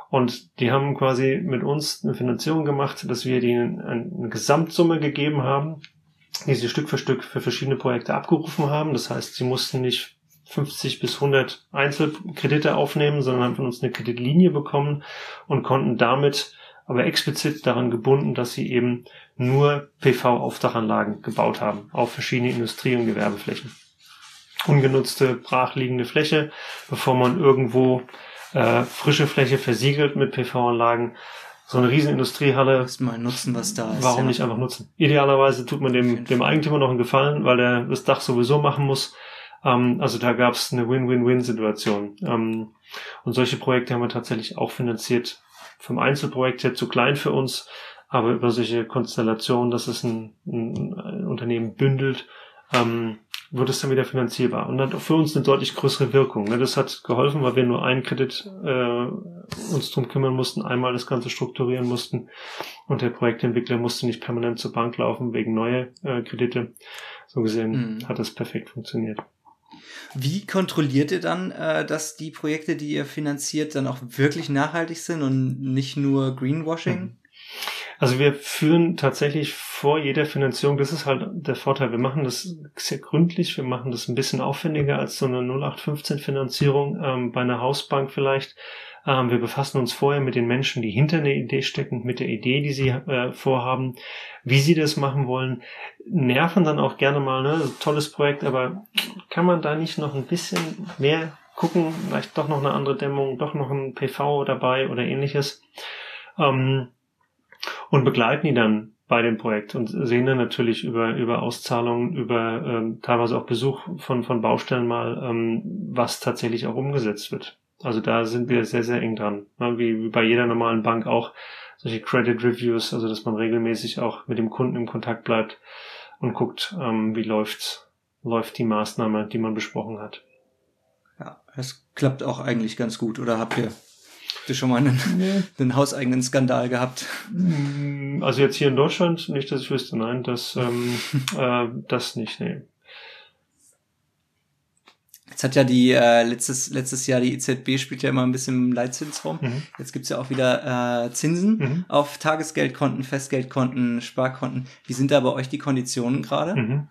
Und die haben quasi mit uns eine Finanzierung gemacht, dass wir denen eine Gesamtsumme gegeben haben, die sie Stück für Stück für verschiedene Projekte abgerufen haben. Das heißt, sie mussten nicht 50 bis 100 Einzelkredite aufnehmen, sondern haben von uns eine Kreditlinie bekommen und konnten damit aber explizit daran gebunden, dass sie eben nur PV-Aufdachanlagen gebaut haben auf verschiedene Industrie- und Gewerbeflächen. Ungenutzte, brachliegende Fläche, bevor man irgendwo äh, frische Fläche versiegelt mit PV-Anlagen. So eine riesen Industriehalle. Mal nutzen, was da ist. Warum ja. nicht einfach nutzen? Idealerweise tut man dem, dem Eigentümer noch einen Gefallen, weil der das Dach sowieso machen muss. Ähm, also da gab es eine Win-Win-Win-Situation. Ähm, und solche Projekte haben wir tatsächlich auch finanziert. Vom Einzelprojekt her zu klein für uns, aber über solche Konstellationen, dass es ein, ein, ein Unternehmen bündelt, ähm, wird es dann wieder finanzierbar. Und hat für uns eine deutlich größere Wirkung. Ne? Das hat geholfen, weil wir nur einen Kredit äh, uns drum kümmern mussten, einmal das Ganze strukturieren mussten und der Projektentwickler musste nicht permanent zur Bank laufen wegen neuer äh, Kredite. So gesehen Mhm. hat das perfekt funktioniert. Wie kontrolliert ihr dann, äh, dass die Projekte, die ihr finanziert, dann auch wirklich nachhaltig sind und nicht nur Greenwashing? Also wir führen tatsächlich vor jeder Finanzierung, das ist halt der Vorteil, wir machen das sehr gründlich, wir machen das ein bisschen aufwendiger als so eine 0815 Finanzierung ähm, bei einer Hausbank vielleicht. Ähm, wir befassen uns vorher mit den Menschen, die hinter einer Idee stecken, mit der Idee, die sie äh, vorhaben, wie sie das machen wollen, nerven dann auch gerne mal, ne, tolles Projekt, aber kann man da nicht noch ein bisschen mehr gucken, vielleicht doch noch eine andere Dämmung, doch noch ein PV dabei oder ähnliches. Ähm, und begleiten die dann bei dem Projekt und sehen dann natürlich über, über Auszahlungen, über ähm, teilweise auch Besuch von, von Baustellen mal, ähm, was tatsächlich auch umgesetzt wird. Also da sind wir sehr, sehr eng dran. Ne? Wie, wie bei jeder normalen Bank auch solche Credit Reviews, also dass man regelmäßig auch mit dem Kunden im Kontakt bleibt und guckt, ähm, wie läuft, läuft die Maßnahme, die man besprochen hat. Ja, das klappt auch eigentlich ganz gut. Oder habt ihr, ihr schon mal einen, einen hauseigenen Skandal gehabt? Mm, Also jetzt hier in Deutschland nicht, dass ich wüsste, nein, das, ähm, äh, das nicht, nee. Jetzt hat ja die äh, letztes, letztes Jahr die EZB spielt ja immer ein bisschen im Leitzins rum. Mhm. Jetzt gibt's ja auch wieder äh, Zinsen Mhm. auf Tagesgeldkonten, Festgeldkonten, Sparkonten. Wie sind da bei euch die Konditionen gerade? Mhm.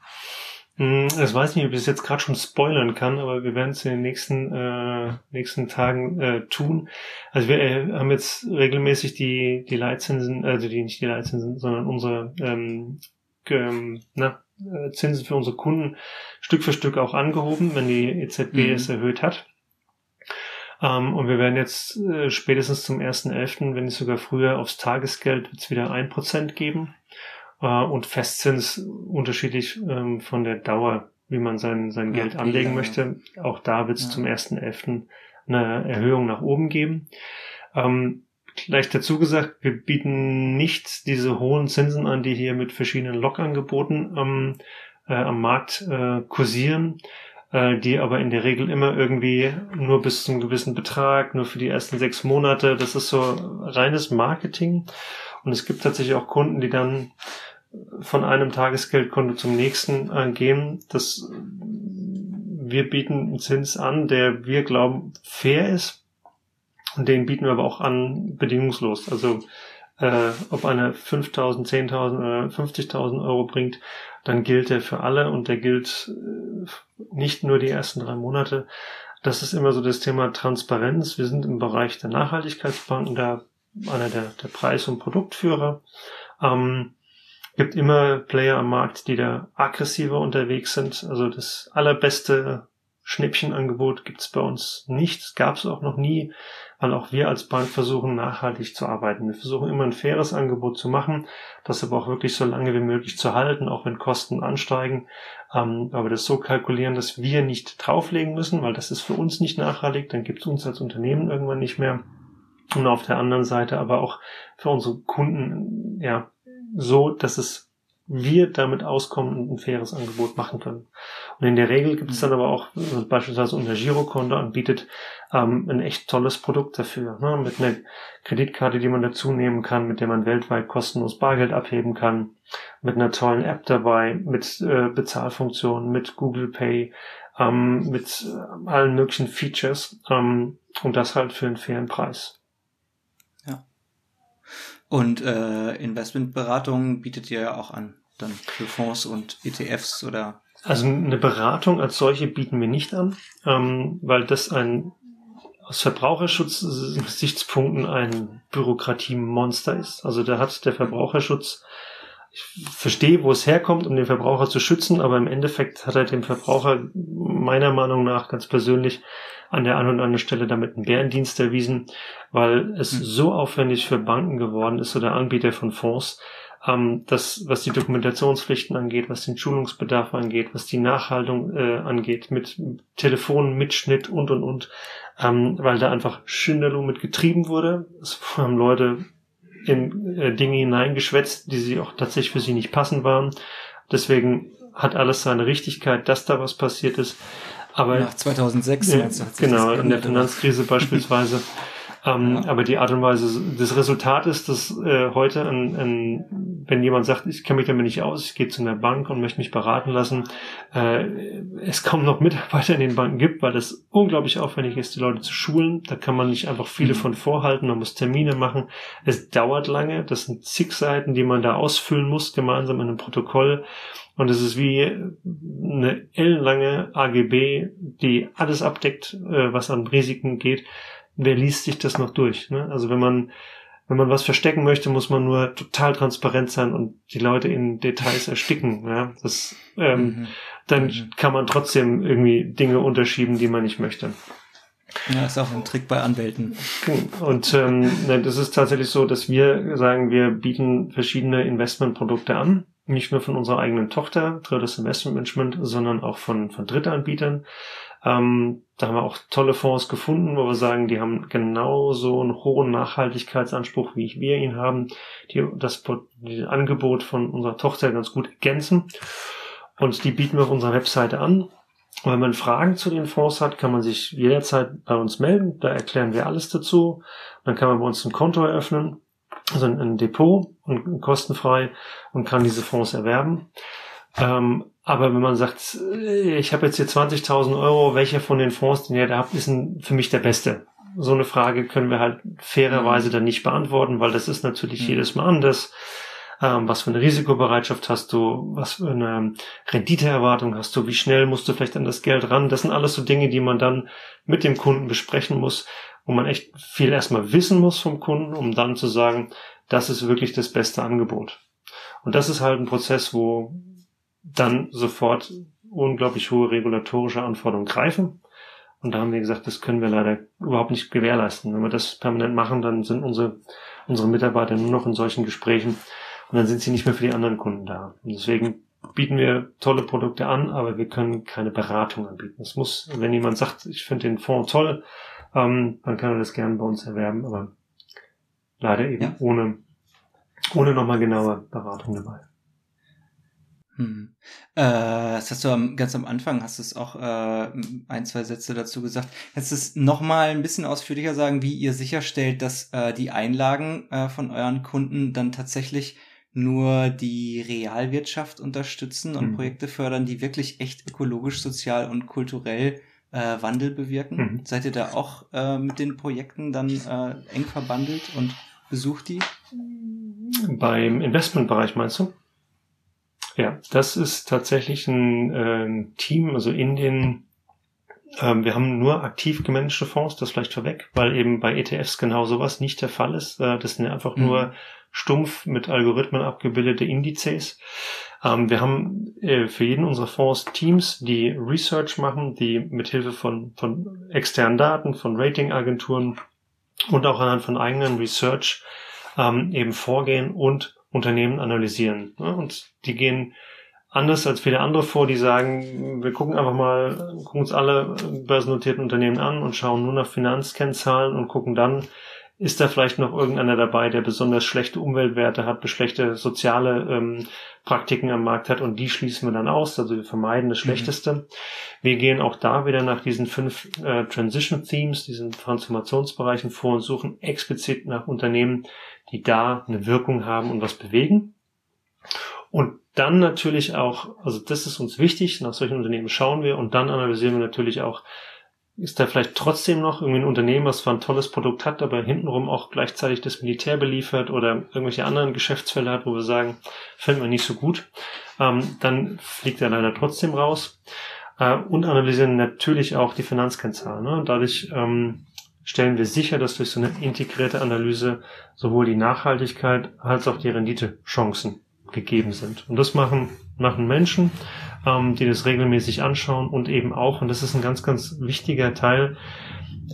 Mm, Ich weiß nicht, ob ich es jetzt gerade schon spoilern kann, aber wir werden es in den nächsten, äh, nächsten Tagen äh, tun. Also wir äh, haben jetzt regelmäßig die, die Leitzinsen, also die nicht die Leitzinsen, sondern unsere ähm, ähm, na, Zinsen für unsere Kunden Stück für Stück auch angehoben, wenn die EZB Mhm. es erhöht hat. Ähm, und wir werden jetzt äh, spätestens zum 1.11., wenn nicht sogar früher, aufs Tagesgeld wird's wieder ein Prozent geben äh, und Festzins unterschiedlich ähm, von der Dauer, wie man sein, sein Ja, Geld anlegen lange? möchte. Auch da wird es Ja. zum 1.11. eine Erhöhung nach oben geben. Ähm, gleich dazu gesagt, wir bieten nicht diese hohen Zinsen an, die hier mit verschiedenen Log-Angeboten ähm, äh, am Markt äh, kursieren, äh, die aber in der Regel immer irgendwie nur bis zum gewissen Betrag, nur für die ersten sechs Monate. Das ist so reines Marketing. Und es gibt tatsächlich auch Kunden, die dann von einem Tagesgeldkonto zum nächsten äh, gehen. Das, wir bieten einen Zins an, der wir glauben fair ist. Und den bieten wir aber auch an bedingungslos. Also äh, ob einer 5.000, 10.000 oder 50.000 Euro bringt, dann gilt der für alle und der gilt äh, nicht nur die ersten drei Monate. Das ist immer so das Thema Transparenz. Wir sind im Bereich der Nachhaltigkeitsbanken da einer der, der Preis- und Produktführer. Ähm, gibt immer Player am Markt, die da aggressiver unterwegs sind. Also das allerbeste Schnippchenangebot gibt's bei uns nicht. Gab's auch noch nie, weil auch wir als Bank versuchen, nachhaltig zu arbeiten. Wir versuchen immer ein faires Angebot zu machen, das aber auch wirklich so lange wie möglich zu halten, auch wenn Kosten ansteigen. Ähm, aber das so kalkulieren, dass wir nicht drauflegen müssen, weil das ist für uns nicht nachhaltig, dann gibt's uns als Unternehmen irgendwann nicht mehr. Und auf der anderen Seite aber auch für unsere Kunden, ja, so, dass es wir damit auskommen und ein faires Angebot machen können. Und in der Regel gibt es dann aber auch also beispielsweise unser Girokonto anbietet ähm, ein echt tolles Produkt dafür, ne? mit einer Kreditkarte, die man dazu nehmen kann, mit der man weltweit kostenlos Bargeld abheben kann, mit einer tollen App dabei, mit äh, Bezahlfunktionen, mit Google Pay, ähm, mit äh, allen möglichen Features ähm, und das halt für einen fairen Preis. Und äh, Investmentberatung bietet ihr ja auch an, dann für Fonds und ETFs oder? Also eine Beratung als solche bieten wir nicht an, ähm, weil das ein aus Verbraucherschutzsichtspunkten ein Bürokratiemonster ist. Also da hat der Verbraucherschutz ich verstehe, wo es herkommt, um den Verbraucher zu schützen, aber im Endeffekt hat er dem Verbraucher meiner Meinung nach ganz persönlich an der einen oder anderen Stelle damit einen Bärendienst erwiesen, weil es mhm. so aufwendig für Banken geworden ist oder Anbieter von Fonds, ähm, das, was die Dokumentationspflichten angeht, was den Schulungsbedarf angeht, was die Nachhaltung äh, angeht, mit Telefonmitschnitt und und und, ähm, weil da einfach Schinderloh mit getrieben wurde. Es haben Leute in äh, Dinge hineingeschwätzt, die sie auch tatsächlich für sie nicht passend waren. Deswegen hat alles seine Richtigkeit, dass da was passiert ist. Aber nach 2006 ja, genau in der Finanzkrise beispielsweise ähm, ja. Aber die Art und Weise, das Resultat ist, dass äh, heute, ein, ein, wenn jemand sagt, ich kenne mich damit nicht aus, ich gehe zu einer Bank und möchte mich beraten lassen, äh, es kaum noch Mitarbeiter in den Banken gibt, weil das unglaublich aufwendig ist, die Leute zu schulen. Da kann man nicht einfach viele mhm. von vorhalten, man muss Termine machen. Es dauert lange, das sind zig Seiten, die man da ausfüllen muss, gemeinsam in einem Protokoll. Und es ist wie eine ellenlange AGB, die alles abdeckt, äh, was an Risiken geht wer liest sich das noch durch? Ne? Also wenn man wenn man was verstecken möchte, muss man nur total transparent sein und die Leute in Details ersticken. Ja? Das, ähm, mhm. Dann mhm. kann man trotzdem irgendwie Dinge unterschieben, die man nicht möchte. Ja, ist auch ein Trick bei Anwälten. Und ähm, das ist tatsächlich so, dass wir sagen, wir bieten verschiedene Investmentprodukte an. Nicht nur von unserer eigenen Tochter, Traders Investment Management, sondern auch von, von Drittanbietern. Ähm, da haben wir auch tolle Fonds gefunden, wo wir sagen, die haben genauso einen hohen Nachhaltigkeitsanspruch, wie wir ihn haben, die das die Angebot von unserer Tochter ganz gut ergänzen. Und die bieten wir auf unserer Webseite an. Und wenn man Fragen zu den Fonds hat, kann man sich jederzeit bei uns melden. Da erklären wir alles dazu. Dann kann man bei uns ein Konto eröffnen, also ein Depot und kostenfrei und kann diese Fonds erwerben. Ähm, aber wenn man sagt, äh, ich habe jetzt hier 20.000 Euro, welcher von den Fonds, den ihr da habt, ist für mich der beste? So eine Frage können wir halt fairerweise mhm. dann nicht beantworten, weil das ist natürlich mhm. jedes Mal anders. Ähm, was für eine Risikobereitschaft hast du? Was für eine Renditeerwartung hast du? Wie schnell musst du vielleicht an das Geld ran? Das sind alles so Dinge, die man dann mit dem Kunden besprechen muss, wo man echt viel erstmal wissen muss vom Kunden, um dann zu sagen, das ist wirklich das beste Angebot. Und das ist halt ein Prozess, wo dann sofort unglaublich hohe regulatorische Anforderungen greifen. Und da haben wir gesagt, das können wir leider überhaupt nicht gewährleisten. Wenn wir das permanent machen, dann sind unsere, unsere Mitarbeiter nur noch in solchen Gesprächen und dann sind sie nicht mehr für die anderen Kunden da. Und deswegen bieten wir tolle Produkte an, aber wir können keine Beratung anbieten. Es muss, wenn jemand sagt, ich finde den Fonds toll, ähm, dann kann er das gerne bei uns erwerben, aber leider eben ja. ohne, ohne nochmal genaue Beratung dabei. Hm. Äh, das hast du am, ganz am Anfang, hast du es auch äh, ein, zwei Sätze dazu gesagt. Jetzt ist noch mal ein bisschen ausführlicher sagen, wie ihr sicherstellt, dass äh, die Einlagen äh, von euren Kunden dann tatsächlich nur die Realwirtschaft unterstützen und mhm. Projekte fördern, die wirklich echt ökologisch, sozial und kulturell äh, Wandel bewirken. Mhm. Seid ihr da auch äh, mit den Projekten dann äh, eng verbandelt und besucht die? Beim Investmentbereich meinst du? Ja, das ist tatsächlich ein äh, Team, also in den, ähm, wir haben nur aktiv gemanagte Fonds, das vielleicht vorweg, weil eben bei ETFs genau sowas nicht der Fall ist. Äh, das sind einfach mhm. nur stumpf mit Algorithmen abgebildete Indizes. Ähm, wir haben äh, für jeden unserer Fonds Teams, die Research machen, die mithilfe von, von externen Daten, von Ratingagenturen und auch anhand von eigenen Research ähm, eben vorgehen und Unternehmen analysieren. Ne? Und die gehen anders als viele andere vor, die sagen, wir gucken einfach mal, gucken uns alle börsennotierten Unternehmen an und schauen nur nach Finanzkennzahlen und gucken dann ist da vielleicht noch irgendeiner dabei, der besonders schlechte Umweltwerte hat, schlechte soziale ähm, Praktiken am Markt hat und die schließen wir dann aus, also wir vermeiden das mhm. Schlechteste. Mhm. Wir gehen auch da wieder nach diesen fünf äh, Transition Themes, diesen Transformationsbereichen vor und suchen explizit nach Unternehmen, die da eine Wirkung haben und was bewegen. Und dann natürlich auch, also das ist uns wichtig, nach solchen Unternehmen schauen wir und dann analysieren wir natürlich auch, ist da vielleicht trotzdem noch irgendwie ein Unternehmen, was zwar ein tolles Produkt hat, aber hintenrum auch gleichzeitig das Militär beliefert oder irgendwelche anderen Geschäftsfelder hat, wo wir sagen, finden wir nicht so gut, ähm, dann fliegt er leider trotzdem raus. Äh, und analysieren natürlich auch die Finanzkennzahlen. Ne? Dadurch ähm, stellen wir sicher, dass durch so eine integrierte Analyse sowohl die Nachhaltigkeit als auch die Renditechancen gegeben sind. Und das machen, machen Menschen, ähm, die das regelmäßig anschauen und eben auch, und das ist ein ganz, ganz wichtiger Teil,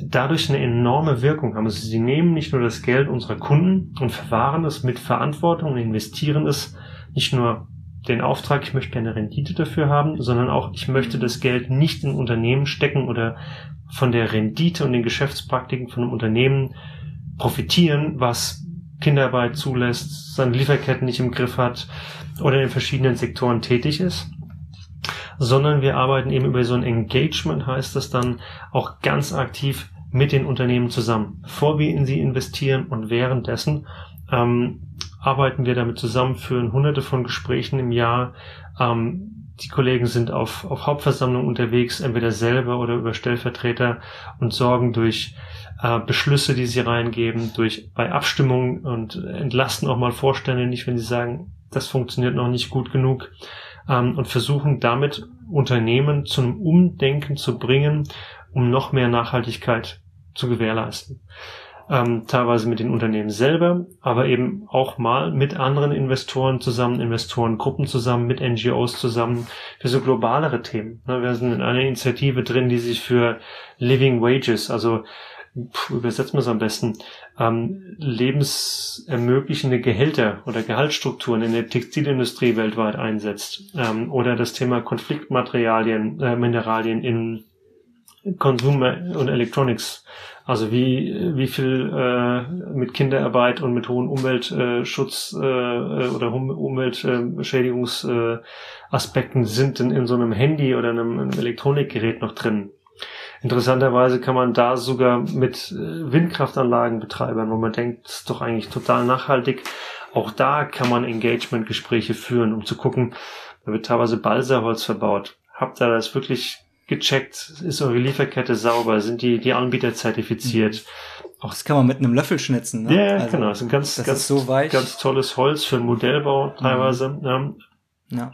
dadurch eine enorme Wirkung haben. Also sie nehmen nicht nur das Geld unserer Kunden und verwahren es mit Verantwortung und investieren es nicht nur den Auftrag, ich möchte eine Rendite dafür haben, sondern auch, ich möchte das Geld nicht in Unternehmen stecken oder von der Rendite und den Geschäftspraktiken von einem Unternehmen profitieren, was Kinderarbeit zulässt, seine Lieferketten nicht im Griff hat oder in verschiedenen Sektoren tätig ist, sondern wir arbeiten eben über so ein Engagement, heißt das dann auch ganz aktiv mit den Unternehmen zusammen, bevor wir in sie investieren und währenddessen ähm, arbeiten wir damit zusammen, führen hunderte von Gesprächen im Jahr. Ähm, die Kollegen sind auf, auf Hauptversammlungen unterwegs, entweder selber oder über Stellvertreter und sorgen durch äh, Beschlüsse, die sie reingeben, durch bei Abstimmungen und entlasten auch mal Vorstände nicht, wenn sie sagen, das funktioniert noch nicht gut genug ähm, und versuchen damit Unternehmen zu einem Umdenken zu bringen, um noch mehr Nachhaltigkeit zu gewährleisten. Ähm, teilweise mit den Unternehmen selber, aber eben auch mal mit anderen Investoren zusammen, Investorengruppen zusammen, mit NGOs zusammen, für so globalere Themen. Ne, wir sind in einer Initiative drin, die sich für Living Wages, also puh, übersetzen wir es am besten, ähm, lebensermöglichende Gehälter oder Gehaltsstrukturen in der Textilindustrie weltweit einsetzt. Ähm, oder das Thema Konfliktmaterialien, äh, Mineralien in Consumer und Electronics. Also wie, wie viel äh, mit Kinderarbeit und mit hohen Umweltschutz äh, äh, oder Umweltschädigungsaspekten äh, sind denn in so einem Handy oder einem, einem Elektronikgerät noch drin. Interessanterweise kann man da sogar mit äh, Windkraftanlagen betreiben, wo man denkt, das ist doch eigentlich total nachhaltig. Auch da kann man Engagement-Gespräche führen, um zu gucken, da wird teilweise Balsaholz verbaut. Habt ihr das wirklich gecheckt? Ist eure Lieferkette sauber? Sind die, die Anbieter zertifiziert? Mhm. Auch das kann man mit einem Löffel schnitzen, ne? Ja, also, genau. Das ist ein ganz, ganz, so ganz tolles Holz für Modellbau teilweise. Mhm. Ja. ja.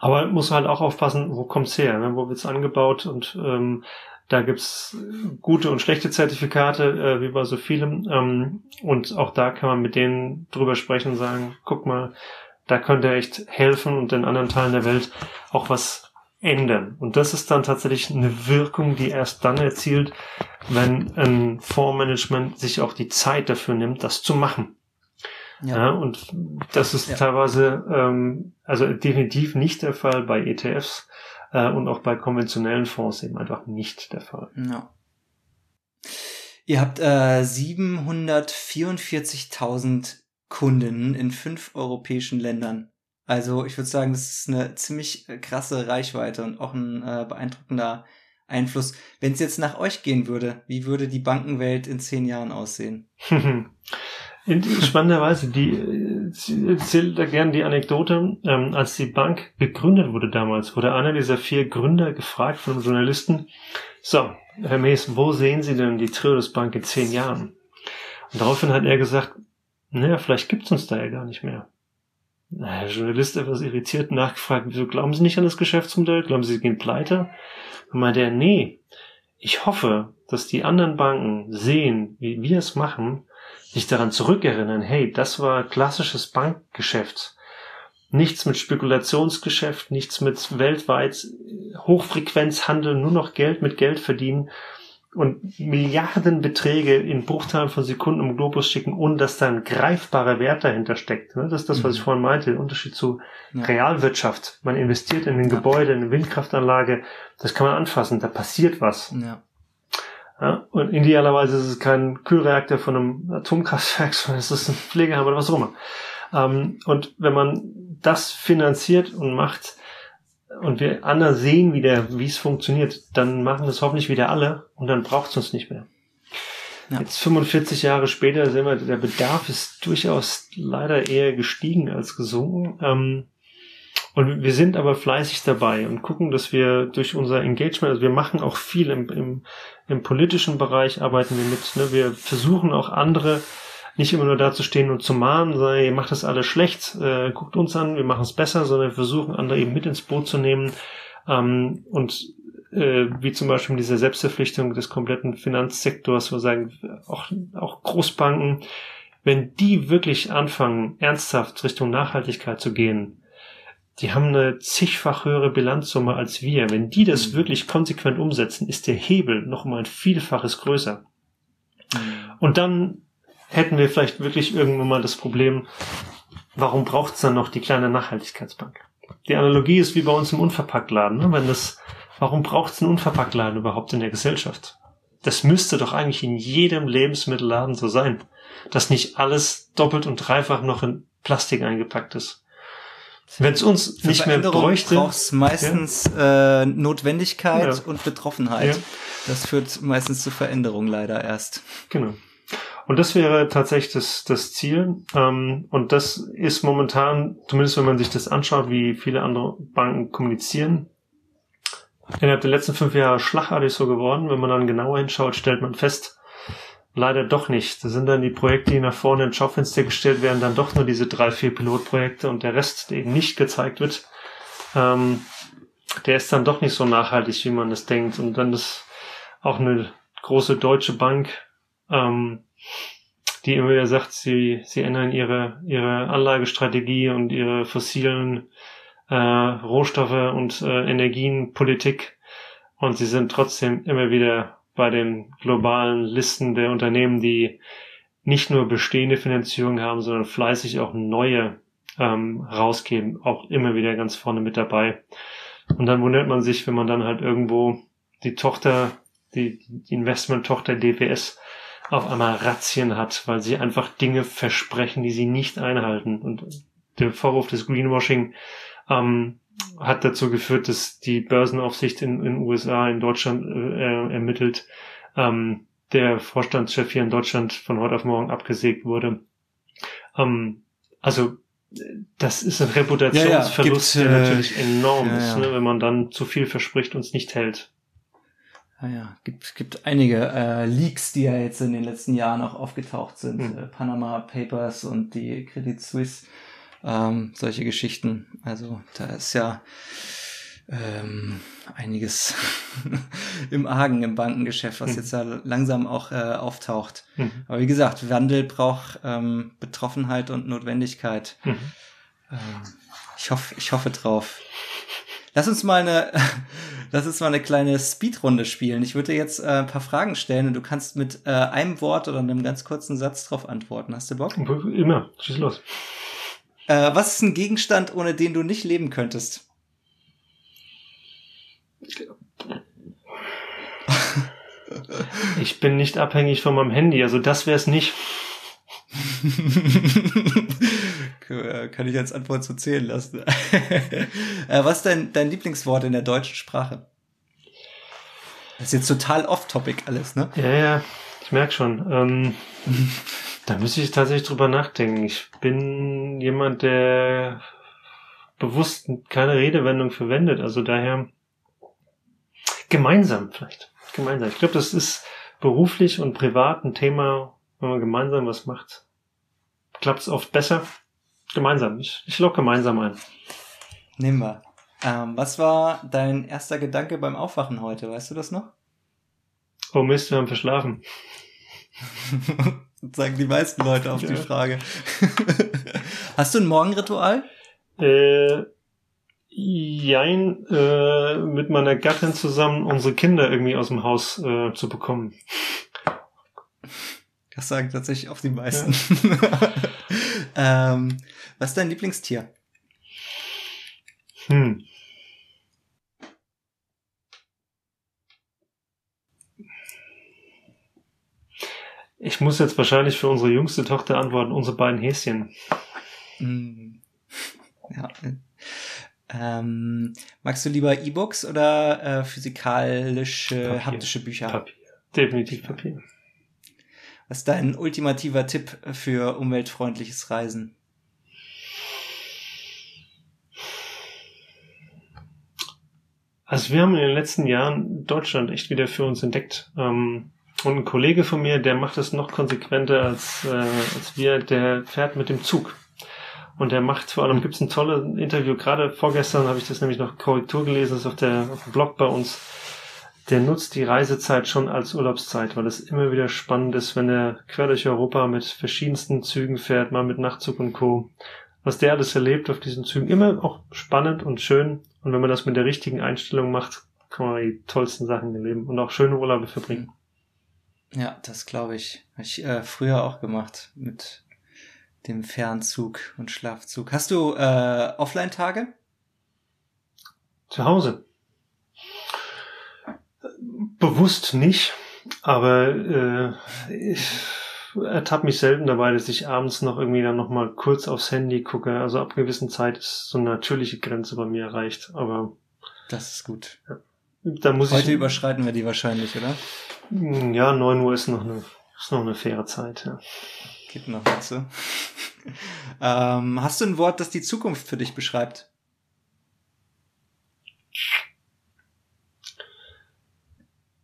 Aber muss halt auch aufpassen, wo kommt's her? Ne? Wo wird's angebaut? Und ähm, da gibt's gute und schlechte Zertifikate, äh, wie bei so vielem. Ähm, und auch da kann man mit denen drüber sprechen und sagen, guck mal, da könnte echt helfen und in anderen Teilen der Welt auch was ändern. Und das ist dann tatsächlich eine Wirkung, die erst dann erzielt, wenn ein Fondsmanagement sich auch die Zeit dafür nimmt, das zu machen. Ja. ja und das ist ja. teilweise, ähm, also definitiv nicht der Fall bei ETFs äh, und auch bei konventionellen Fonds eben einfach nicht der Fall. Ja. Ihr habt äh, 744.000 Kunden in fünf europäischen Ländern. Also ich würde sagen, das ist eine ziemlich äh, krasse Reichweite und auch ein äh, beeindruckender Einfluss. Wenn es jetzt nach euch gehen würde, wie würde die Bankenwelt in zehn Jahren aussehen? Spannenderweise, die erzählt da gerne die Anekdote, ähm, als die Bank gegründet wurde damals, wurde einer dieser vier Gründer gefragt von einem Journalisten, so, Herr Mees, wo sehen Sie denn die Triodos Bank in zehn Jahren? Und daraufhin hat er gesagt, naja, vielleicht gibt's uns da ja gar nicht mehr. Na, der Journalist etwas irritiert nachgefragt, wieso glauben Sie nicht an das Geschäftsmodell? Glauben Sie, Sie gehen pleite? Und meinte er, nee, ich hoffe, dass die anderen Banken sehen, wie wir es machen sich daran zurückerinnern, hey, das war klassisches Bankgeschäft. Nichts mit Spekulationsgeschäft, nichts mit weltweit Hochfrequenzhandel, nur noch Geld mit Geld verdienen und Milliardenbeträge in Bruchteilen von Sekunden um Globus schicken, ohne dass da ein greifbarer Wert dahinter steckt. Das ist das, was ich mhm. vorhin meinte, der Unterschied zu. Realwirtschaft. Man investiert in ein. Gebäude, in eine Windkraftanlage, das kann man anfassen, da passiert was. Ja. Ja, und idealerweise ist es kein Kühlreaktor von einem Atomkraftwerk, sondern es ist ein Pflegeheim oder was auch immer. Ähm, und wenn man das finanziert und macht und wir anders sehen, wie der, wie es funktioniert, dann machen das hoffentlich wieder alle und dann braucht es uns nicht mehr. Ja. Jetzt 45 Jahre später sehen wir, der Bedarf ist durchaus leider eher gestiegen als gesunken. Ähm, und wir sind aber fleißig dabei und gucken, dass wir durch unser Engagement, also wir machen auch viel im, im, im politischen Bereich, arbeiten wir mit. Ne? Wir versuchen auch andere nicht immer nur da zu stehen und zu mahnen, sondern ihr macht das alles schlecht, äh, guckt uns an, wir machen es besser, sondern wir versuchen andere eben mit ins Boot zu nehmen ähm, und äh, wie zum Beispiel mit dieser Selbstverpflichtung des kompletten Finanzsektors, wo sagen, auch, auch Großbanken, wenn die wirklich anfangen, ernsthaft Richtung Nachhaltigkeit zu gehen, die haben eine zigfach höhere Bilanzsumme als wir. Wenn die das mhm. wirklich konsequent umsetzen, ist der Hebel noch mal ein Vielfaches größer. Mhm. Und dann hätten wir vielleicht wirklich irgendwann mal das Problem, warum braucht es dann noch die kleine Nachhaltigkeitsbank? Die Analogie ist wie bei uns im Unverpacktladen. Ne? Wenn das, warum braucht es einen Unverpacktladen überhaupt in der Gesellschaft? Das müsste doch eigentlich in jedem Lebensmittelladen so sein, dass nicht alles doppelt und dreifach noch in Plastik eingepackt ist. Wenn es uns Für nicht mehr bräuchte, brauchst meistens ja. äh, Notwendigkeit ja. und Betroffenheit. Ja. Das führt meistens zu Veränderungen leider erst. Genau. Und das wäre tatsächlich das, das Ziel. Ähm, und das ist momentan, zumindest wenn man sich das anschaut, wie viele andere Banken kommunizieren, innerhalb der letzten fünf Jahre schlagartig so geworden. Wenn man dann genauer hinschaut, stellt man fest, leider doch nicht. Da sind dann die Projekte, die nach vorne ins Schaufenster gestellt werden, dann doch nur diese drei, vier Pilotprojekte und der Rest, der eben nicht gezeigt wird, ähm, der ist dann doch nicht so nachhaltig, wie man es denkt. Und dann ist auch eine große deutsche Bank, ähm, die immer wieder sagt, sie, sie ändern ihre, ihre Anlagestrategie und ihre fossilen äh, Rohstoffe und äh, Energienpolitik und sie sind trotzdem immer wieder bei den globalen Listen der Unternehmen, die nicht nur bestehende Finanzierung haben, sondern fleißig auch neue ähm, rausgeben, auch immer wieder ganz vorne mit dabei. Und dann wundert man sich, wenn man dann halt irgendwo die Tochter, die, Investment-Tochter DPS auf einmal Razzien hat, weil sie einfach Dinge versprechen, die sie nicht einhalten. Und der Vorwurf des Greenwashing ähm, hat dazu geführt, dass die Börsenaufsicht in den USA, in Deutschland äh, ermittelt, ähm, der Vorstandschef hier in Deutschland von heute auf morgen abgesägt wurde. Ähm, also das ist ein Reputationsverlust, ja, ja, der natürlich äh, enorm ja, ist, ne, wenn man dann zu viel verspricht und es nicht hält. Naja, gibt, gibt einige äh, Leaks, die ja jetzt in den letzten Jahren auch aufgetaucht sind. Mhm. Äh, Panama Papers und die Credit Suisse, ähm, solche Geschichten. Also da ist ja ähm, einiges im Argen im Bankengeschäft, was mhm. jetzt da langsam auch äh, auftaucht. Mhm. Aber wie gesagt, Wandel braucht ähm, Betroffenheit und Notwendigkeit. Mhm. Ähm, ich hoffe, ich hoffe drauf. Lass uns mal eine, lass uns mal eine kleine Speedrunde spielen. Ich würde jetzt äh, ein paar Fragen stellen und du kannst mit äh, einem Wort oder einem ganz kurzen Satz drauf antworten. Hast du Bock? Immer. Schieß los. Äh, was ist ein Gegenstand, ohne den du nicht leben könntest? Ich bin nicht abhängig von meinem Handy, also das wäre es nicht. Kann ich als Antwort so zählen lassen. Äh, was ist dein, dein Lieblingswort in der deutschen Sprache? Das ist jetzt total off-topic alles, ne? Ja, ja, ich merke schon. Ähm, da müsste ich tatsächlich drüber nachdenken. Ich bin jemand, der bewusst keine Redewendung verwendet. Also daher gemeinsam vielleicht. Gemeinsam. Ich glaube, das ist beruflich und privat ein Thema, wenn man gemeinsam was macht. Klappt es oft besser. Gemeinsam. Ich, ich log gemeinsam ein. Nehmen wir. Ähm, was war dein erster Gedanke beim Aufwachen heute? Weißt du das noch? Oh Mist, wir haben verschlafen. sagen die meisten Leute auf ja. die Frage. Hast du ein Morgenritual? Äh, jein, äh, mit meiner Gattin zusammen unsere Kinder irgendwie aus dem Haus äh, zu bekommen. Das sagen tatsächlich auch die meisten. Ja. ähm, was ist dein Lieblingstier? Hm. Ich muss jetzt wahrscheinlich für unsere jüngste Tochter antworten, unsere beiden Häschen. Mm. Ja. Ähm, magst du lieber E-Books oder äh, physikalische, Papier. haptische Bücher? Papier. Definitiv Papier. Was ist dein ultimativer Tipp für umweltfreundliches Reisen? Also wir haben in den letzten Jahren Deutschland echt wieder für uns entdeckt. Ähm, und ein Kollege von mir, der macht das noch konsequenter als, äh, als wir, der fährt mit dem Zug. Und der macht vor allem, gibt es ein tolles Interview, gerade vorgestern habe ich das nämlich noch Korrektur gelesen, das ist auf, der, auf dem Blog bei uns. Der nutzt die Reisezeit schon als Urlaubszeit, weil es immer wieder spannend ist, wenn er quer durch Europa mit verschiedensten Zügen fährt, mal mit Nachtzug und Co. Was der alles erlebt auf diesen Zügen, immer auch spannend und schön. Und wenn man das mit der richtigen Einstellung macht, kann man die tollsten Sachen erleben und auch schöne Urlaube verbringen. Ja, das glaube ich. Habe ich äh, früher auch gemacht mit dem Fernzug und Schlafzug. Hast du äh, Offline-Tage? Zu Hause. Bewusst nicht, aber äh, ich ertappe mich selten dabei, dass ich abends noch irgendwie dann noch mal kurz aufs Handy gucke. Also ab gewissen Zeit ist so eine natürliche Grenze bei mir erreicht. Aber Das ist gut. da muss Heute ich überschreiten wir die wahrscheinlich, oder? Ja 9 Uhr ist noch eine ist noch eine faire Zeit. Ja. Geht noch was so. ähm, hast du ein Wort, das die Zukunft für dich beschreibt?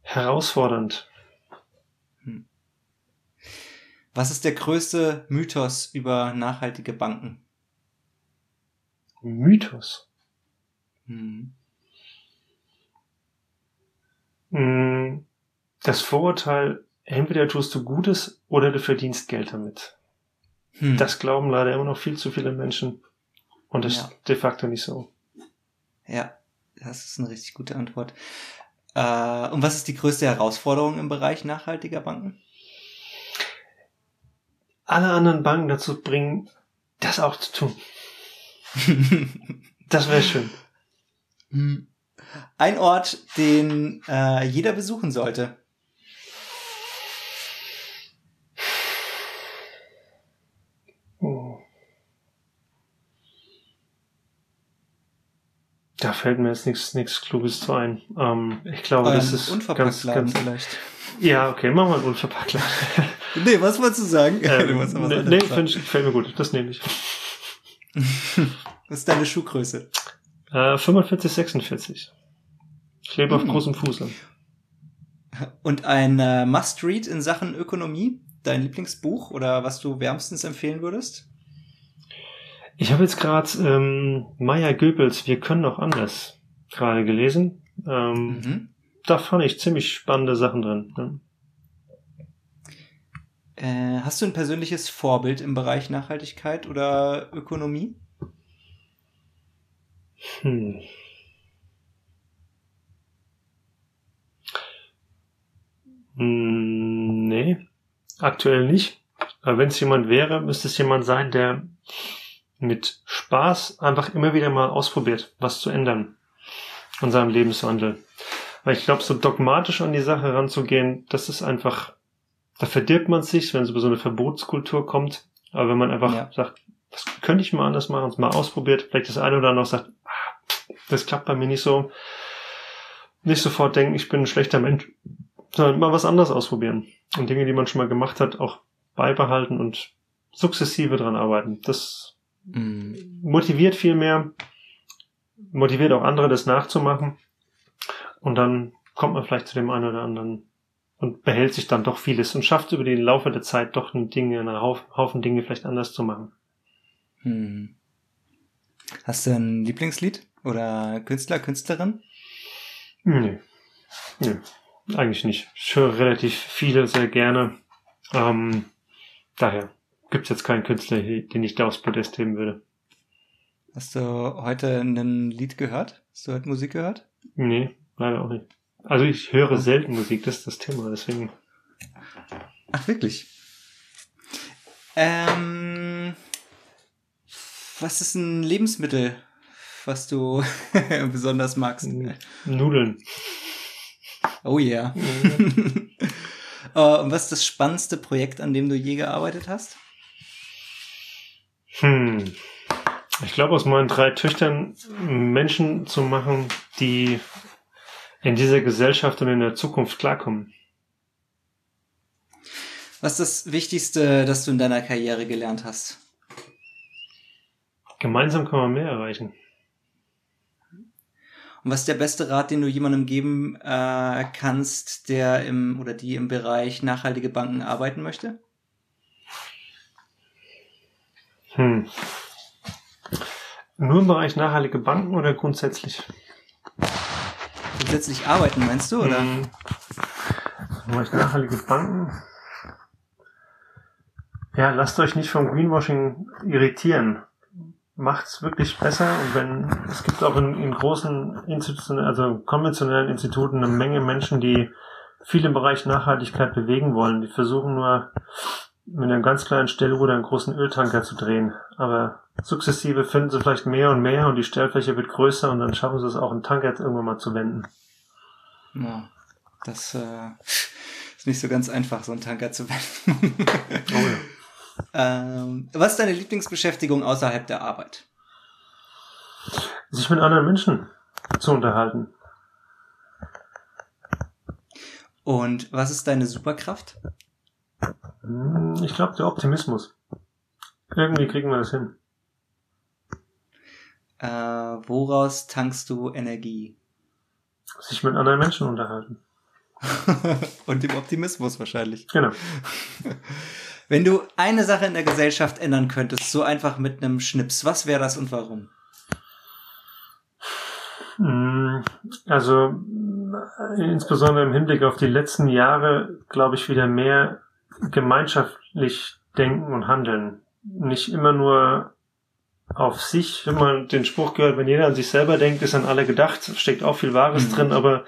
Herausfordernd. Was ist der größte Mythos über nachhaltige Banken? Mythos. Hm. Mm, Das Vorurteil, entweder tust du Gutes oder du verdienst Geld damit. Hm. Das glauben leider immer noch viel zu viele Menschen. Und das Ja. ist de facto nicht so. Ja, das ist eine richtig gute Antwort. Äh, und was ist die größte Herausforderung im Bereich nachhaltiger Banken? Alle anderen Banken dazu bringen, das auch zu tun. Das wäre schön. Hm. Ein Ort, den äh, jeder besuchen sollte. Da fällt mir jetzt nichts nichts Kluges zu ein. Ähm, ich glaube, das Euren ist ganz, ganz. vielleicht. Ja, okay, machen wir einen Unverpacktladen. Nee, was wolltest du sagen? Du ähm, was nee, nee find, ich- gefällt mir gut. Das nehme ich. Was ist deine Schuhgröße? Äh, 45, 46. Ich lebe auf Hm. großem Fuße. Und ein äh, Must-Read in Sachen Ökonomie? Dein Lieblingsbuch oder was du wärmstens empfehlen würdest? Ich habe jetzt gerade ähm, Maya Goebbels Wir können auch anders gerade gelesen. Ähm, Mhm. Da fand ich ziemlich spannende Sachen drin. Ne? Äh, hast du ein persönliches Vorbild im Bereich Nachhaltigkeit oder Ökonomie? Hm. Hm, nee, aktuell nicht. Aber wenn es jemand wäre, müsste es jemand sein, der mit Spaß einfach immer wieder mal ausprobiert, was zu ändern an seinem Lebenswandel. Weil ich glaube, so dogmatisch an die Sache ranzugehen, das ist einfach, da verdirbt man sich, wenn es über so eine Verbotskultur kommt. Aber wenn man einfach Ja. sagt, das könnte ich mal anders machen, es mal ausprobiert, vielleicht das eine oder andere sagt, ah, das klappt bei mir nicht so, nicht sofort denken, ich bin ein schlechter Mensch, sondern mal was anderes ausprobieren. Und Dinge, die man schon mal gemacht hat, auch beibehalten und sukzessive dran arbeiten. Das Mhm. motiviert viel mehr, motiviert auch andere, das nachzumachen. Und dann kommt man vielleicht zu dem einen oder anderen und behält sich dann doch vieles und schafft über den Laufe der Zeit doch eine Dinge, einen Haufen, Haufen Dinge vielleicht anders zu machen. Hm. Hast du ein Lieblingslied oder Künstler, Künstlerin? Nee. nee. Eigentlich nicht. Ich höre relativ viele sehr gerne. Ähm, daher gibt's jetzt keinen Künstler, den ich da aufs Podest heben würde. Hast du heute ein Lied gehört? Hast du heute Musik gehört? Nee, leider auch nicht. Also ich höre selten Musik, das ist das Thema, deswegen. Ach, wirklich? Ähm, was ist ein Lebensmittel, was du besonders magst? Nudeln. Oh yeah. Uh, und was ist das spannendste Projekt, an dem du je gearbeitet hast? Hm. Ich glaube, aus meinen drei Töchtern Menschen zu machen, die in dieser Gesellschaft und in der Zukunft klarkommen. Was ist das Wichtigste, das du in deiner Karriere gelernt hast? Gemeinsam kann man mehr erreichen. Und was ist der beste Rat, den du jemandem geben äh, kannst, der im oder die im Bereich nachhaltige Banken arbeiten möchte? Hm. Nur im Bereich nachhaltige Banken oder grundsätzlich? Grundsätzlich arbeiten, meinst du, oder? Hm. Im Bereich nachhaltige Banken. Ja, lasst euch nicht vom Greenwashing irritieren. Macht's wirklich besser und wenn es gibt auch in, in großen institutionellen, also konventionellen Instituten eine Menge Menschen, die viel im Bereich Nachhaltigkeit bewegen wollen. Die versuchen nur mit einer ganz kleinen Stellruder einen großen Öltanker zu drehen. Aber sukzessive finden sie vielleicht mehr und mehr und die Stellfläche wird größer und dann schaffen sie es auch, einen Tanker jetzt irgendwann mal zu wenden. Ja, das äh, ist nicht so ganz einfach, so einen Tanker zu wenden. oh ja. Ähm, was ist deine Lieblingsbeschäftigung außerhalb der Arbeit? Sich mit anderen Menschen zu unterhalten. Und was ist deine Superkraft? Ich glaube, der Optimismus. Irgendwie kriegen wir das hin. Äh, woraus tankst du Energie? Sich mit anderen Menschen unterhalten. Und dem Optimismus wahrscheinlich. Genau. Wenn du eine Sache in der Gesellschaft ändern könntest, so einfach mit einem Schnips, was wäre das und warum? Hm, also insbesondere im Hinblick auf die letzten Jahre, glaube ich, wieder mehr gemeinschaftlich denken und handeln. Nicht immer nur auf sich, wenn man den Spruch gehört, wenn jeder an sich selber denkt, ist an alle gedacht, steckt auch viel Wahres mhm. drin, aber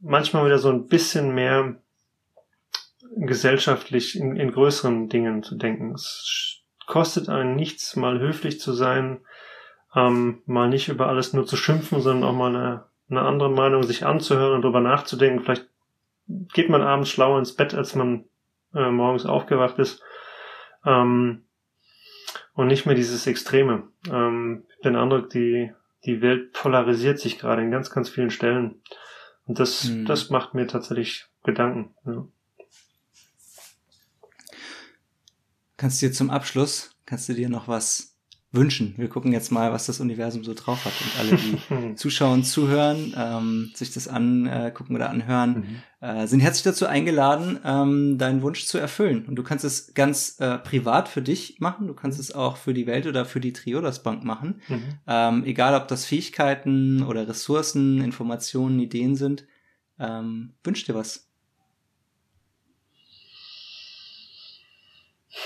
manchmal wieder so ein bisschen mehr gesellschaftlich in, in größeren Dingen zu denken. Es kostet einen nichts, mal höflich zu sein, ähm, mal nicht über alles nur zu schimpfen, sondern auch mal eine, eine andere Meinung sich anzuhören und darüber nachzudenken. Vielleicht geht man abends schlauer ins Bett, als man äh, morgens aufgewacht ist. Ähm, und nicht mehr dieses Extreme. Ähm, den Eindruck, die, die Welt polarisiert sich gerade in ganz, ganz vielen Stellen. Und das, hm. das macht mir tatsächlich Gedanken. Ja. Kannst du dir zum Abschluss, kannst du dir noch was wünschen? Wir gucken jetzt mal, was das Universum so drauf hat und alle, die zuschauen, zuhören, ähm, sich das angucken oder anhören, mhm. Äh, sind herzlich dazu eingeladen, ähm, deinen Wunsch zu erfüllen. Und du kannst es ganz äh, privat für dich machen, du kannst es auch für die Welt oder für die Triodos Bank machen. Mhm. Ähm, egal, ob das Fähigkeiten oder Ressourcen, Informationen, Ideen sind. Ähm, wünsch dir was.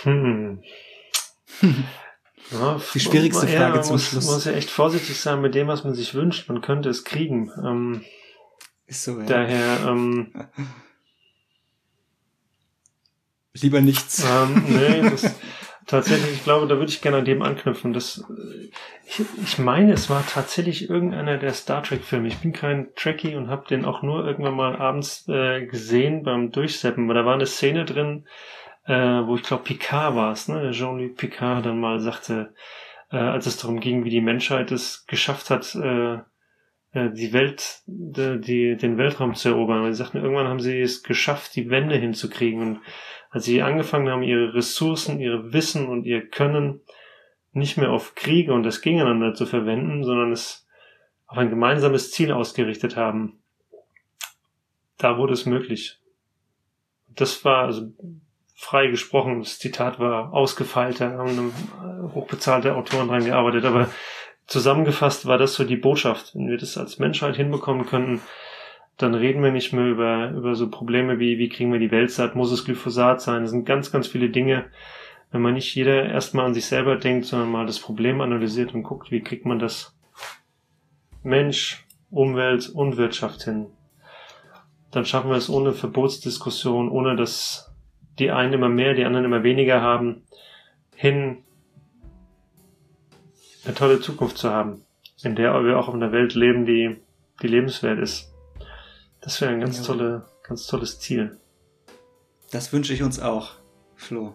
Hm. Ja, die schwierigste Frage ja, zum muss, Schluss. Man muss ja echt vorsichtig sein mit dem, was man sich wünscht. Man könnte es kriegen. Ähm, Ist so, ja. Daher, ähm, Lieber nichts. Ähm, nee, das, tatsächlich, ich glaube, da würde ich gerne an dem anknüpfen. Das, ich, ich meine, es war tatsächlich irgendeiner der Star Trek-Filme. Ich bin kein Trekkie und habe den auch nur irgendwann mal abends äh, gesehen beim Durchseppen. Da war eine Szene drin, äh, wo ich glaube Picard war es, ne? Jean-Luc Picard dann mal sagte, äh, als es darum ging, wie die Menschheit es geschafft hat, äh, äh die Welt, die, die, den Weltraum zu erobern. Sie sagten, irgendwann haben sie es geschafft, die Wände hinzukriegen. Und als sie angefangen haben, ihre Ressourcen, ihre Wissen und ihr Können nicht mehr auf Kriege und das Gegeneinander zu verwenden, sondern es auf ein gemeinsames Ziel ausgerichtet haben, da wurde es möglich. Das war, also frei gesprochen. Das Zitat war ausgefeilt, da haben hochbezahlte Autoren dran gearbeitet, aber zusammengefasst war das so die Botschaft. Wenn wir das als Menschheit hinbekommen könnten, dann reden wir nicht mehr über, über so Probleme wie, wie kriegen wir die Welt satt, muss es Glyphosat sein. Das sind ganz, ganz viele Dinge. Wenn man nicht jeder erstmal an sich selber denkt, sondern mal das Problem analysiert und guckt, wie kriegt man das Mensch, Umwelt und Wirtschaft hin, dann schaffen wir es ohne Verbotsdiskussion, ohne dass die einen immer mehr, die anderen immer weniger haben, hin eine tolle Zukunft zu haben, in der wir auch auf einer Welt leben, die, die lebenswert ist. Das wäre ein ganz, tolle, ganz tolles Ziel. Das wünsche ich uns auch, Flo.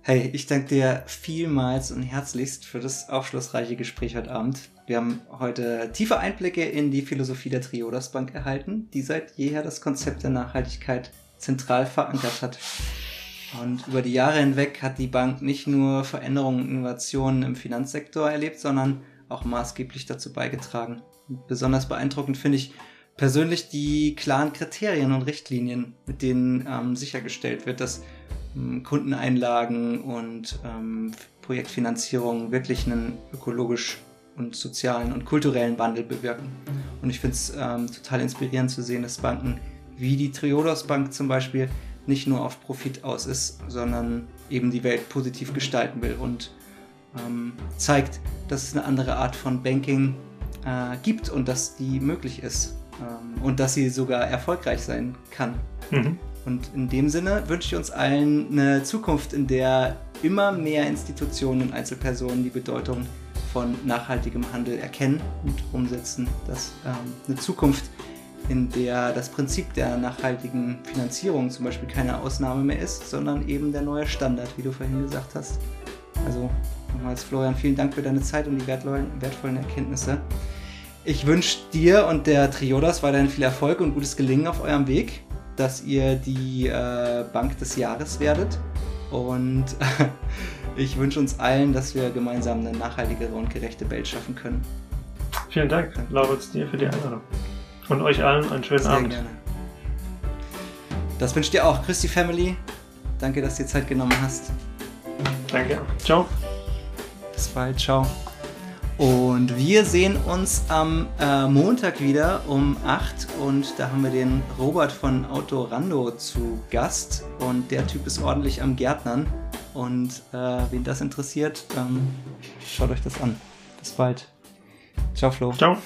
Hey, ich danke dir vielmals und herzlichst für das aufschlussreiche Gespräch heute Abend. Wir haben heute tiefe Einblicke in die Philosophie der Triodos Bank erhalten, die seit jeher das Konzept der Nachhaltigkeit zentral verankert hat. Und über die Jahre hinweg hat die Bank nicht nur Veränderungen und Innovationen im Finanzsektor erlebt, sondern auch maßgeblich dazu beigetragen. Besonders beeindruckend finde ich persönlich die klaren Kriterien und Richtlinien, mit denen ähm, sichergestellt wird, dass ähm, Kundeneinlagen und ähm, Projektfinanzierung wirklich einen ökologisch und sozialen und kulturellen Wandel bewirken. Und ich finde es ähm, total inspirierend zu sehen, dass Banken wie die Triodos Bank zum Beispiel nicht nur auf Profit aus ist, sondern eben die Welt positiv gestalten will und ähm, zeigt, dass es eine andere Art von Banking äh, gibt und dass die möglich ist ähm, und dass sie sogar erfolgreich sein kann. Mhm. Und in dem Sinne wünsche ich uns allen eine Zukunft, in der immer mehr Institutionen und Einzelpersonen die Bedeutung von nachhaltigem Handel erkennen und umsetzen. Dass ähm, eine Zukunft, in der das Prinzip der nachhaltigen Finanzierung zum Beispiel keine Ausnahme mehr ist, sondern eben der neue Standard, wie du vorhin gesagt hast. Also nochmals Florian, vielen Dank für deine Zeit und die wertvollen Erkenntnisse. Ich wünsche dir und der Triodas weiterhin viel Erfolg und gutes Gelingen auf eurem Weg, dass ihr die äh, Bank des Jahres werdet. Und ich wünsche uns allen, dass wir gemeinsam eine nachhaltigere und gerechte Welt schaffen können. Vielen Dank, Lauritz, dir für die Einladung. Und euch allen einen schönen Sehr Abend. Gerne. Das wünsche ich dir auch. Die Family. Danke, dass du dir Zeit genommen hast. Danke. Ciao. Bis bald. Ciao. Und wir sehen uns am äh, Montag wieder um 8 und da haben wir den Robert von Autorando zu Gast und der Typ ist ordentlich am Gärtnern und äh, wen das interessiert, ähm, schaut euch das an. Bis bald. Ciao Flo. Ciao.